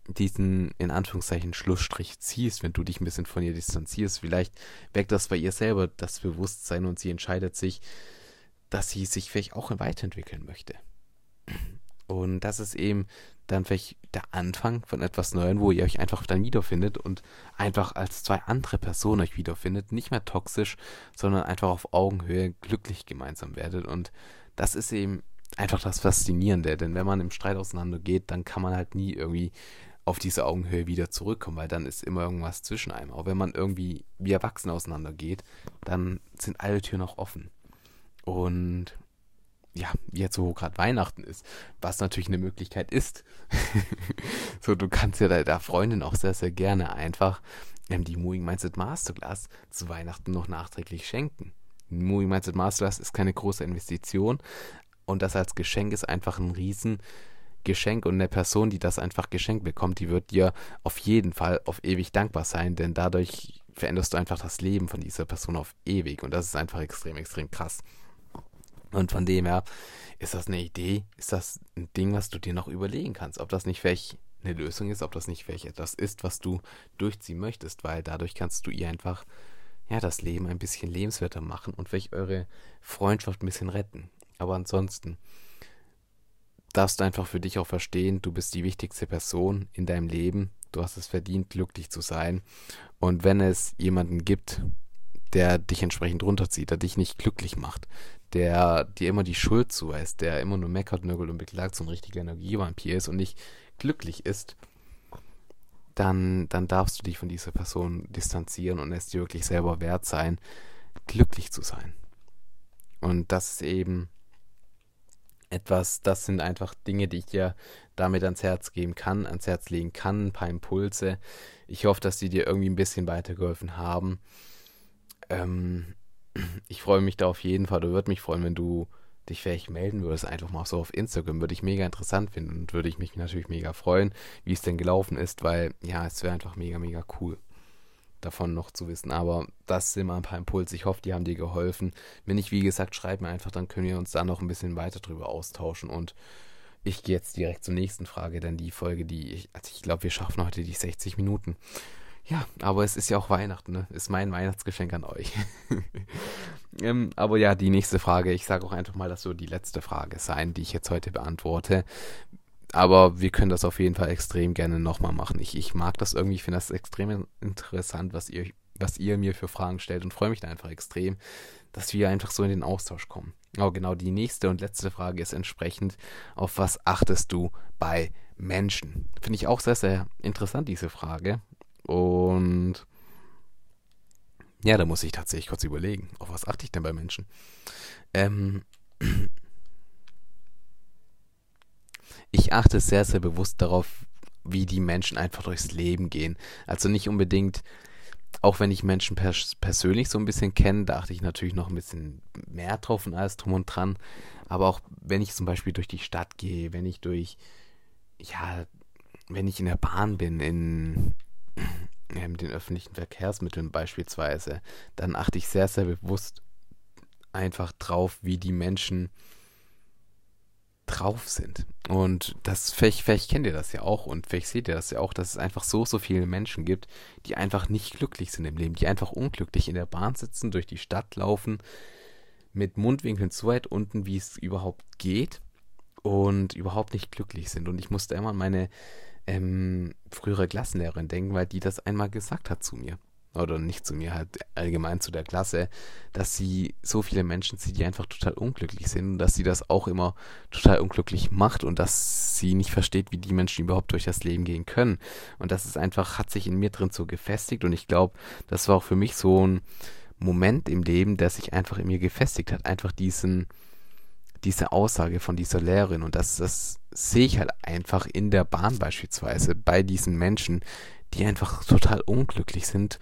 diesen in Anführungszeichen Schlussstrich ziehst, wenn du dich ein bisschen von ihr distanzierst, vielleicht weckt das bei ihr selber das Bewusstsein und sie entscheidet sich, dass sie sich vielleicht auch weiterentwickeln möchte. Und das ist eben dann vielleicht der Anfang von etwas Neuem, wo ihr euch einfach dann wiederfindet und einfach als zwei andere Personen euch wiederfindet. Nicht mehr toxisch, sondern einfach auf Augenhöhe glücklich gemeinsam werdet. Und das ist eben einfach das Faszinierende, denn wenn man im Streit auseinandergeht, dann kann man halt nie irgendwie auf diese Augenhöhe wieder zurückkommen, weil dann ist immer irgendwas zwischen einem. Auch wenn man irgendwie wie erwachsen auseinandergeht, dann sind alle Türen auch offen. Und ja, jetzt wo gerade Weihnachten ist, was natürlich eine Möglichkeit ist. so, du kannst ja deiner Freundin auch sehr, sehr gerne einfach ähm, die Moving Mindset Masterclass zu Weihnachten noch nachträglich schenken. Moving Mindset Masterclass ist keine große Investition und das als Geschenk ist einfach ein Riesengeschenk und eine Person, die das einfach geschenkt bekommt, die wird dir auf jeden Fall auf ewig dankbar sein, denn dadurch veränderst du einfach das Leben von dieser Person auf ewig und das ist einfach extrem, extrem krass. Und von dem her ist das eine Idee, ist das ein Ding, was du dir noch überlegen kannst, ob das nicht vielleicht eine Lösung ist, ob das nicht vielleicht etwas ist, was du durchziehen möchtest, weil dadurch kannst du ihr einfach ja das Leben ein bisschen lebenswerter machen und vielleicht eure Freundschaft ein bisschen retten. Aber ansonsten darfst einfach für dich auch verstehen, du bist die wichtigste Person in deinem Leben. Du hast es verdient, glücklich zu sein. Und wenn es jemanden gibt, der dich entsprechend runterzieht, der dich nicht glücklich macht, der dir immer die Schuld zuweist, der immer nur meckert, nörgelt und beklagt, so ein richtiger Energievampir ist und nicht glücklich ist, dann, dann darfst du dich von dieser Person distanzieren und es dir wirklich selber wert sein, glücklich zu sein. Und das ist eben etwas, das sind einfach Dinge, die ich dir damit ans Herz geben kann, ans Herz legen kann, ein paar Impulse. Ich hoffe, dass die dir irgendwie ein bisschen weitergeholfen haben. Ähm, ich freue mich da auf jeden Fall, oder würde mich freuen, wenn du dich vielleicht melden würdest, einfach mal so auf Instagram, würde ich mega interessant finden und würde ich mich natürlich mega freuen, wie es denn gelaufen ist, weil ja, es wäre einfach mega, mega cool davon noch zu wissen. Aber das sind mal ein paar Impulse. Ich hoffe, die haben dir geholfen. Wenn nicht, wie gesagt, schreib mir einfach, dann können wir uns da noch ein bisschen weiter drüber austauschen. Und ich gehe jetzt direkt zur nächsten Frage, denn die Folge, die ich, also ich glaube, wir schaffen heute die 60 Minuten. Ja, aber es ist ja auch Weihnachten, ne? Ist mein Weihnachtsgeschenk an euch. ähm, aber ja, die nächste Frage, ich sage auch einfach mal, dass so die letzte Frage sein, die ich jetzt heute beantworte. Aber wir können das auf jeden Fall extrem gerne nochmal machen. Ich, ich mag das irgendwie, ich finde das extrem interessant, was ihr, was ihr mir für Fragen stellt und freue mich da einfach extrem, dass wir einfach so in den Austausch kommen. Aber genau die nächste und letzte Frage ist entsprechend, auf was achtest du bei Menschen? Finde ich auch sehr, sehr interessant, diese Frage. Und ja, da muss ich tatsächlich kurz überlegen, auf was achte ich denn bei Menschen? Ähm, ich achte sehr, sehr bewusst darauf, wie die Menschen einfach durchs Leben gehen. Also nicht unbedingt, auch wenn ich Menschen pers persönlich so ein bisschen kenne, da achte ich natürlich noch ein bisschen mehr drauf und alles drum und dran. Aber auch wenn ich zum Beispiel durch die Stadt gehe, wenn ich durch, ja, wenn ich in der Bahn bin, in, mit den öffentlichen Verkehrsmitteln beispielsweise, dann achte ich sehr, sehr bewusst einfach drauf, wie die Menschen drauf sind. Und das, vielleicht, vielleicht kennt ihr das ja auch und vielleicht seht ihr das ja auch, dass es einfach so, so viele Menschen gibt, die einfach nicht glücklich sind im Leben, die einfach unglücklich in der Bahn sitzen, durch die Stadt laufen, mit Mundwinkeln so weit unten, wie es überhaupt geht und überhaupt nicht glücklich sind. Und ich musste immer an meine ähm, frühere Klassenlehrerin denken, weil die das einmal gesagt hat zu mir. Oder nicht zu mir, halt allgemein zu der Klasse, dass sie so viele Menschen sieht, die einfach total unglücklich sind und dass sie das auch immer total unglücklich macht und dass sie nicht versteht, wie die Menschen überhaupt durch das Leben gehen können. Und das ist einfach, hat sich in mir drin so gefestigt und ich glaube, das war auch für mich so ein Moment im Leben, der sich einfach in mir gefestigt hat. Einfach diesen, diese Aussage von dieser Lehrerin und das, das sehe ich halt einfach in der Bahn beispielsweise bei diesen Menschen, die einfach total unglücklich sind,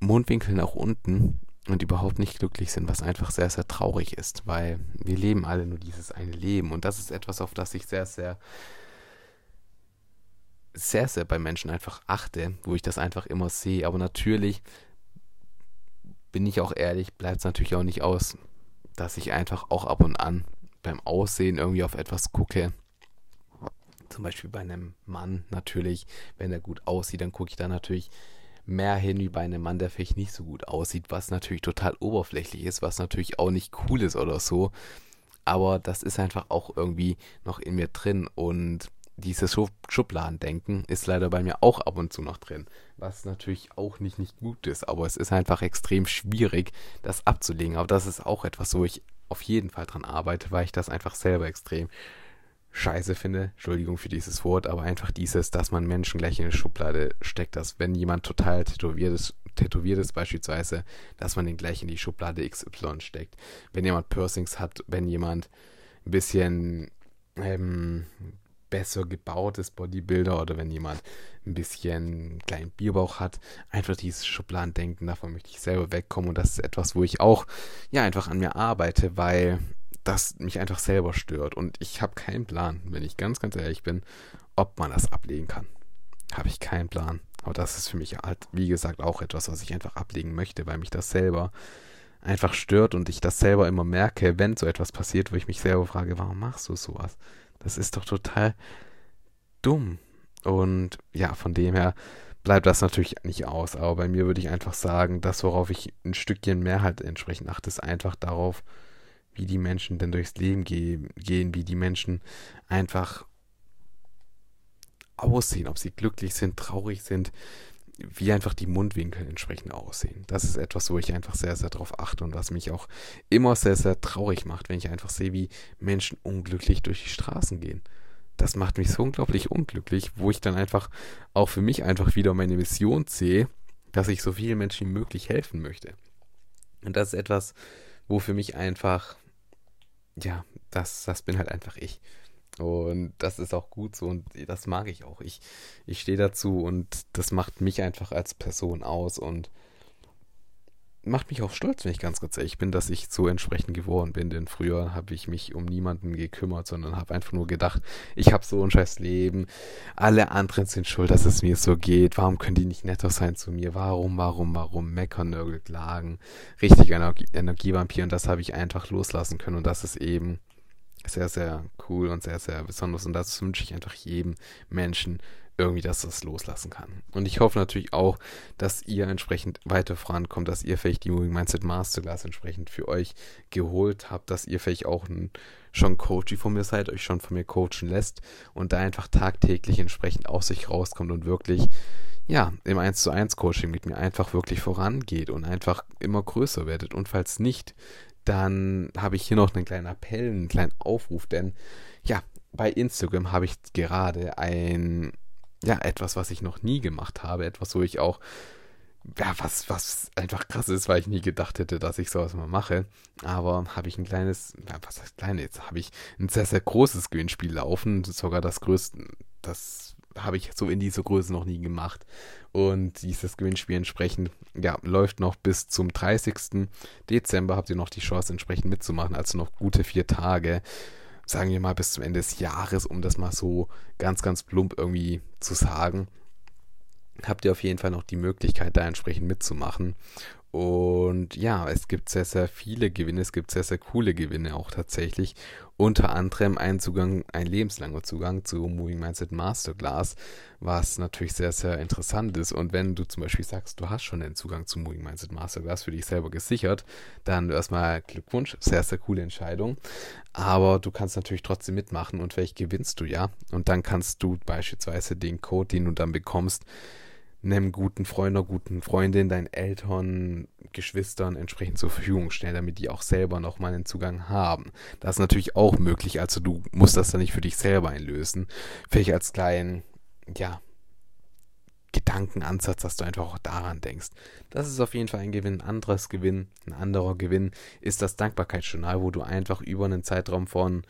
Mundwinkel nach unten und überhaupt nicht glücklich sind, was einfach sehr, sehr traurig ist, weil wir leben alle nur dieses eine Leben und das ist etwas, auf das ich sehr, sehr, sehr, sehr bei Menschen einfach achte, wo ich das einfach immer sehe, aber natürlich bin ich auch ehrlich, bleibt es natürlich auch nicht aus, dass ich einfach auch ab und an beim Aussehen irgendwie auf etwas gucke. Zum Beispiel bei einem Mann natürlich, wenn er gut aussieht, dann gucke ich da natürlich mehr hin wie bei einem Mann, der vielleicht nicht so gut aussieht, was natürlich total oberflächlich ist, was natürlich auch nicht cool ist oder so. aber das ist einfach auch irgendwie noch in mir drin und dieses Schubladendenken ist leider bei mir auch ab und zu noch drin, was natürlich auch nicht, nicht gut ist, aber es ist einfach extrem schwierig, das abzulegen. Aber das ist auch etwas, wo ich auf jeden Fall dran arbeite, weil ich das einfach selber extrem scheiße finde. Entschuldigung für dieses Wort, aber einfach dieses, dass man Menschen gleich in eine Schublade steckt, dass wenn jemand total tätowiert ist, tätowiert ist beispielsweise, dass man den gleich in die Schublade XY steckt. Wenn jemand Piercings hat, wenn jemand ein bisschen ähm, besser gebautes Bodybuilder oder wenn jemand ein bisschen einen kleinen Bierbauch hat, einfach dieses Schubladendenken, davon möchte ich selber wegkommen und das ist etwas, wo ich auch ja einfach an mir arbeite, weil das mich einfach selber stört und ich habe keinen Plan, wenn ich ganz, ganz ehrlich bin, ob man das ablegen kann. Habe ich keinen Plan. Aber das ist für mich halt, wie gesagt, auch etwas, was ich einfach ablegen möchte, weil mich das selber einfach stört und ich das selber immer merke, wenn so etwas passiert, wo ich mich selber frage, warum machst du sowas? Das ist doch total dumm. Und ja, von dem her bleibt das natürlich nicht aus. Aber bei mir würde ich einfach sagen, das, worauf ich ein Stückchen mehr halt entsprechend achte, ist einfach darauf, wie die Menschen denn durchs Leben ge gehen, wie die Menschen einfach aussehen, ob sie glücklich sind, traurig sind, wie einfach die Mundwinkel entsprechend aussehen. Das ist etwas, wo ich einfach sehr, sehr darauf achte und was mich auch immer sehr, sehr traurig macht, wenn ich einfach sehe, wie Menschen unglücklich durch die Straßen gehen. Das macht mich so unglaublich unglücklich, wo ich dann einfach auch für mich einfach wieder meine Mission sehe, dass ich so vielen Menschen wie möglich helfen möchte. Und das ist etwas, wo für mich einfach, ja, das, das bin halt einfach ich. Und das ist auch gut so und das mag ich auch. Ich, ich stehe dazu und das macht mich einfach als Person aus und macht mich auch stolz, wenn ich ganz ganz ehrlich bin, dass ich so entsprechend geworden bin. Denn früher habe ich mich um niemanden gekümmert, sondern habe einfach nur gedacht, ich habe so ein scheiß Leben. Alle anderen sind schuld, dass es mir so geht. Warum können die nicht netter sein zu mir? Warum, warum, warum? Meckern, Nörgel, klagen. Richtig Energie Energievampir und das habe ich einfach loslassen können. Und das ist eben sehr, sehr cool und sehr, sehr besonders. Und das wünsche ich einfach jedem Menschen irgendwie, dass das loslassen kann. Und ich hoffe natürlich auch, dass ihr entsprechend weiter vorankommt, dass ihr vielleicht die Moving Mindset Masterclass entsprechend für euch geholt habt, dass ihr vielleicht auch ein, schon Coachy von mir seid, euch schon von mir coachen lässt und da einfach tagtäglich entsprechend aus sich rauskommt und wirklich ja, im 1 zu 1 Coaching mit mir einfach wirklich vorangeht und einfach immer größer werdet. Und falls nicht, dann habe ich hier noch einen kleinen Appell, einen kleinen Aufruf, denn ja, bei Instagram habe ich gerade ein, ja, etwas, was ich noch nie gemacht habe, etwas, wo ich auch, ja, was, was einfach krass ist, weil ich nie gedacht hätte, dass ich sowas mal mache. Aber habe ich ein kleines, ja, was heißt kleines, jetzt habe ich ein sehr, sehr großes Gewinnspiel laufen, sogar das größte, das habe ich so in dieser Größe noch nie gemacht. Und dieses Gewinnspiel entsprechend, ja, läuft noch bis zum 30. Dezember. Habt ihr noch die Chance, entsprechend mitzumachen. Also noch gute vier Tage. Sagen wir mal bis zum Ende des Jahres, um das mal so ganz, ganz plump irgendwie zu sagen. Habt ihr auf jeden Fall noch die Möglichkeit, da entsprechend mitzumachen. Und ja, es gibt sehr, sehr viele Gewinne, es gibt sehr, sehr coole Gewinne auch tatsächlich. Unter anderem ein Zugang, ein lebenslanger Zugang zu Moving Mindset Masterclass, was natürlich sehr, sehr interessant ist. Und wenn du zum Beispiel sagst, du hast schon den Zugang zu Moving Mindset Masterclass für dich selber gesichert, dann erstmal Glückwunsch, sehr, sehr coole Entscheidung. Aber du kannst natürlich trotzdem mitmachen und vielleicht gewinnst du ja. Und dann kannst du beispielsweise den Code, den du dann bekommst, einem guten Freund oder guten Freundin, deinen Eltern, Geschwistern entsprechend zur Verfügung stellen, damit die auch selber nochmal einen Zugang haben. Das ist natürlich auch möglich, also du musst das dann nicht für dich selber einlösen. Vielleicht als kleinen, ja, Gedankenansatz, dass du einfach auch daran denkst. Das ist auf jeden Fall ein Gewinn. Ein anderes Gewinn, ein anderer Gewinn ist das Dankbarkeitsjournal, wo du einfach über einen Zeitraum von,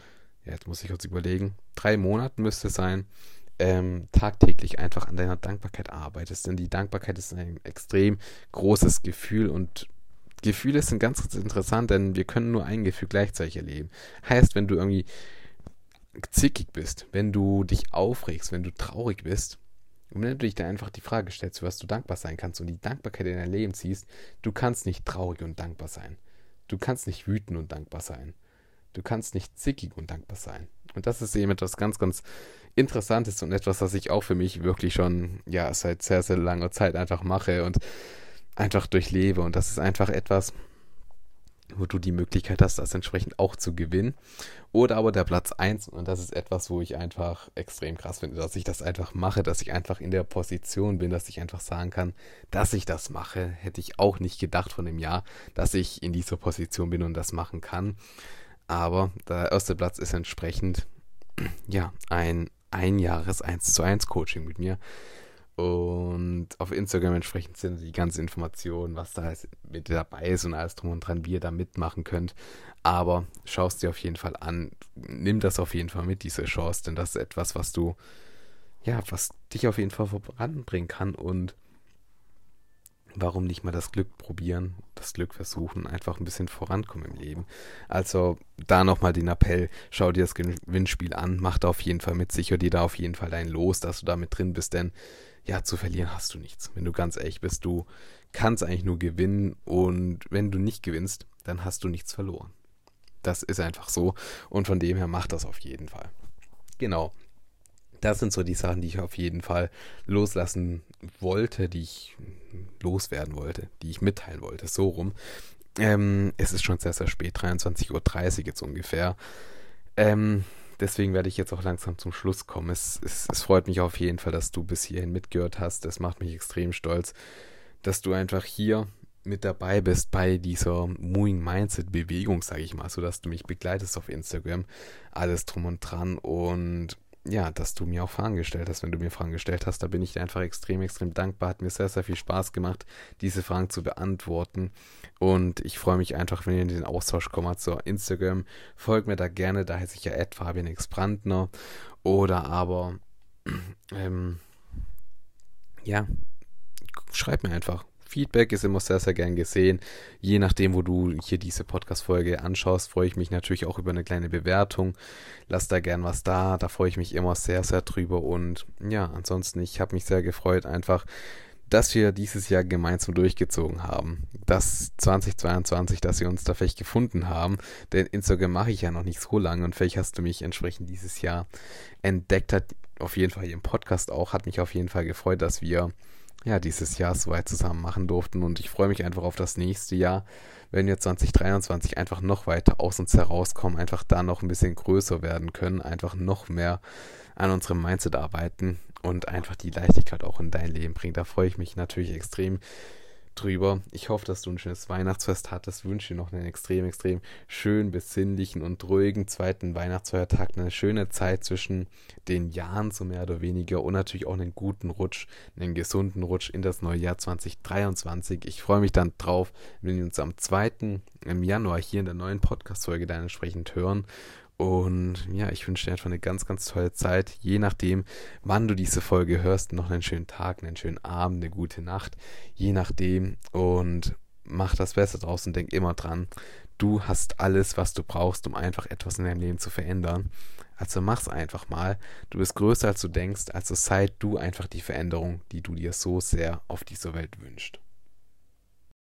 ja, jetzt muss ich kurz überlegen, drei Monaten müsste es sein, ähm, tagtäglich einfach an deiner Dankbarkeit arbeitest. Denn die Dankbarkeit ist ein extrem großes Gefühl und Gefühle sind ganz, ganz interessant, denn wir können nur ein Gefühl gleichzeitig erleben. Heißt, wenn du irgendwie zickig bist, wenn du dich aufregst, wenn du traurig bist, und wenn du dich da einfach die Frage stellst, für was du dankbar sein kannst und die Dankbarkeit in dein Leben ziehst, du kannst nicht traurig und dankbar sein. Du kannst nicht wütend und dankbar sein. Du kannst nicht zickig und dankbar sein. Und das ist eben etwas ganz, ganz Interessantes und etwas, was ich auch für mich wirklich schon, ja, seit sehr, sehr langer Zeit einfach mache und einfach durchlebe. Und das ist einfach etwas, wo du die Möglichkeit hast, das entsprechend auch zu gewinnen. Oder aber der Platz 1, und das ist etwas, wo ich einfach extrem krass finde, dass ich das einfach mache, dass ich einfach in der Position bin, dass ich einfach sagen kann, dass ich das mache. Hätte ich auch nicht gedacht von dem Jahr, dass ich in dieser Position bin und das machen kann. Aber der erste Platz ist entsprechend, ja, ein Einjahres 1 zu 1 Coaching mit mir. Und auf Instagram entsprechend sind die ganzen Informationen, was da mit dabei ist und alles drum und dran, wie ihr da mitmachen könnt. Aber schaust dir auf jeden Fall an. Nimm das auf jeden Fall mit, diese Chance, denn das ist etwas, was du, ja, was dich auf jeden Fall voranbringen kann und warum nicht mal das Glück probieren, das Glück versuchen, einfach ein bisschen vorankommen im Leben. Also da nochmal den Appell, schau dir das Gewinnspiel an, mach da auf jeden Fall mit, sicher dir da auf jeden Fall dein Los, dass du da mit drin bist, denn ja, zu verlieren hast du nichts. Wenn du ganz ehrlich bist, du kannst eigentlich nur gewinnen und wenn du nicht gewinnst, dann hast du nichts verloren. Das ist einfach so und von dem her mach das auf jeden Fall. Genau. Das sind so die Sachen, die ich auf jeden Fall loslassen wollte, die ich loswerden wollte, die ich mitteilen wollte, so rum. Ähm, es ist schon sehr, sehr spät, 23.30 Uhr jetzt ungefähr. Ähm, deswegen werde ich jetzt auch langsam zum Schluss kommen. Es, es, es freut mich auf jeden Fall, dass du bis hierhin mitgehört hast. Das macht mich extrem stolz, dass du einfach hier mit dabei bist bei dieser Moving Mindset Bewegung, sage ich mal, so dass du mich begleitest auf Instagram, alles drum und dran und ja, dass du mir auch Fragen gestellt hast, wenn du mir Fragen gestellt hast. Da bin ich dir einfach extrem, extrem dankbar. Hat mir sehr, sehr viel Spaß gemacht, diese Fragen zu beantworten. Und ich freue mich einfach, wenn ihr in den Austausch kommt zu Instagram. Folgt mir da gerne, da heiße ich ja Ed Fabian X Brandner. Oder aber, ähm, ja, schreib mir einfach. Feedback ist immer sehr, sehr gern gesehen. Je nachdem, wo du hier diese Podcast-Folge anschaust, freue ich mich natürlich auch über eine kleine Bewertung. Lass da gern was da. Da freue ich mich immer sehr, sehr drüber. Und ja, ansonsten, ich habe mich sehr gefreut, einfach, dass wir dieses Jahr gemeinsam durchgezogen haben. Das 2022, dass wir uns da vielleicht gefunden haben. Denn Instagram mache ich ja noch nicht so lange und vielleicht hast du mich entsprechend dieses Jahr entdeckt. Hat auf jeden Fall hier im Podcast auch. Hat mich auf jeden Fall gefreut, dass wir ja, dieses Jahr so weit zusammen machen durften. Und ich freue mich einfach auf das nächste Jahr, wenn wir 2023 einfach noch weiter aus uns herauskommen, einfach da noch ein bisschen größer werden können, einfach noch mehr an unserem Mindset arbeiten und einfach die Leichtigkeit auch in dein Leben bringen. Da freue ich mich natürlich extrem drüber. Ich hoffe, dass du ein schönes Weihnachtsfest hattest. Wünsche dir noch einen extrem, extrem schönen, besinnlichen und ruhigen zweiten Weihnachtsfeiertag. Eine schöne Zeit zwischen den Jahren, so mehr oder weniger. Und natürlich auch einen guten Rutsch, einen gesunden Rutsch in das neue Jahr 2023. Ich freue mich dann drauf, wenn wir uns am 2. im Januar hier in der neuen Podcast-Folge dann entsprechend hören. Und ja, ich wünsche dir einfach eine ganz, ganz tolle Zeit. Je nachdem, wann du diese Folge hörst, noch einen schönen Tag, einen schönen Abend, eine gute Nacht. Je nachdem. Und mach das Beste draus und denk immer dran, du hast alles, was du brauchst, um einfach etwas in deinem Leben zu verändern. Also mach's einfach mal. Du bist größer als du denkst, also sei du einfach die Veränderung, die du dir so sehr auf dieser Welt wünschst.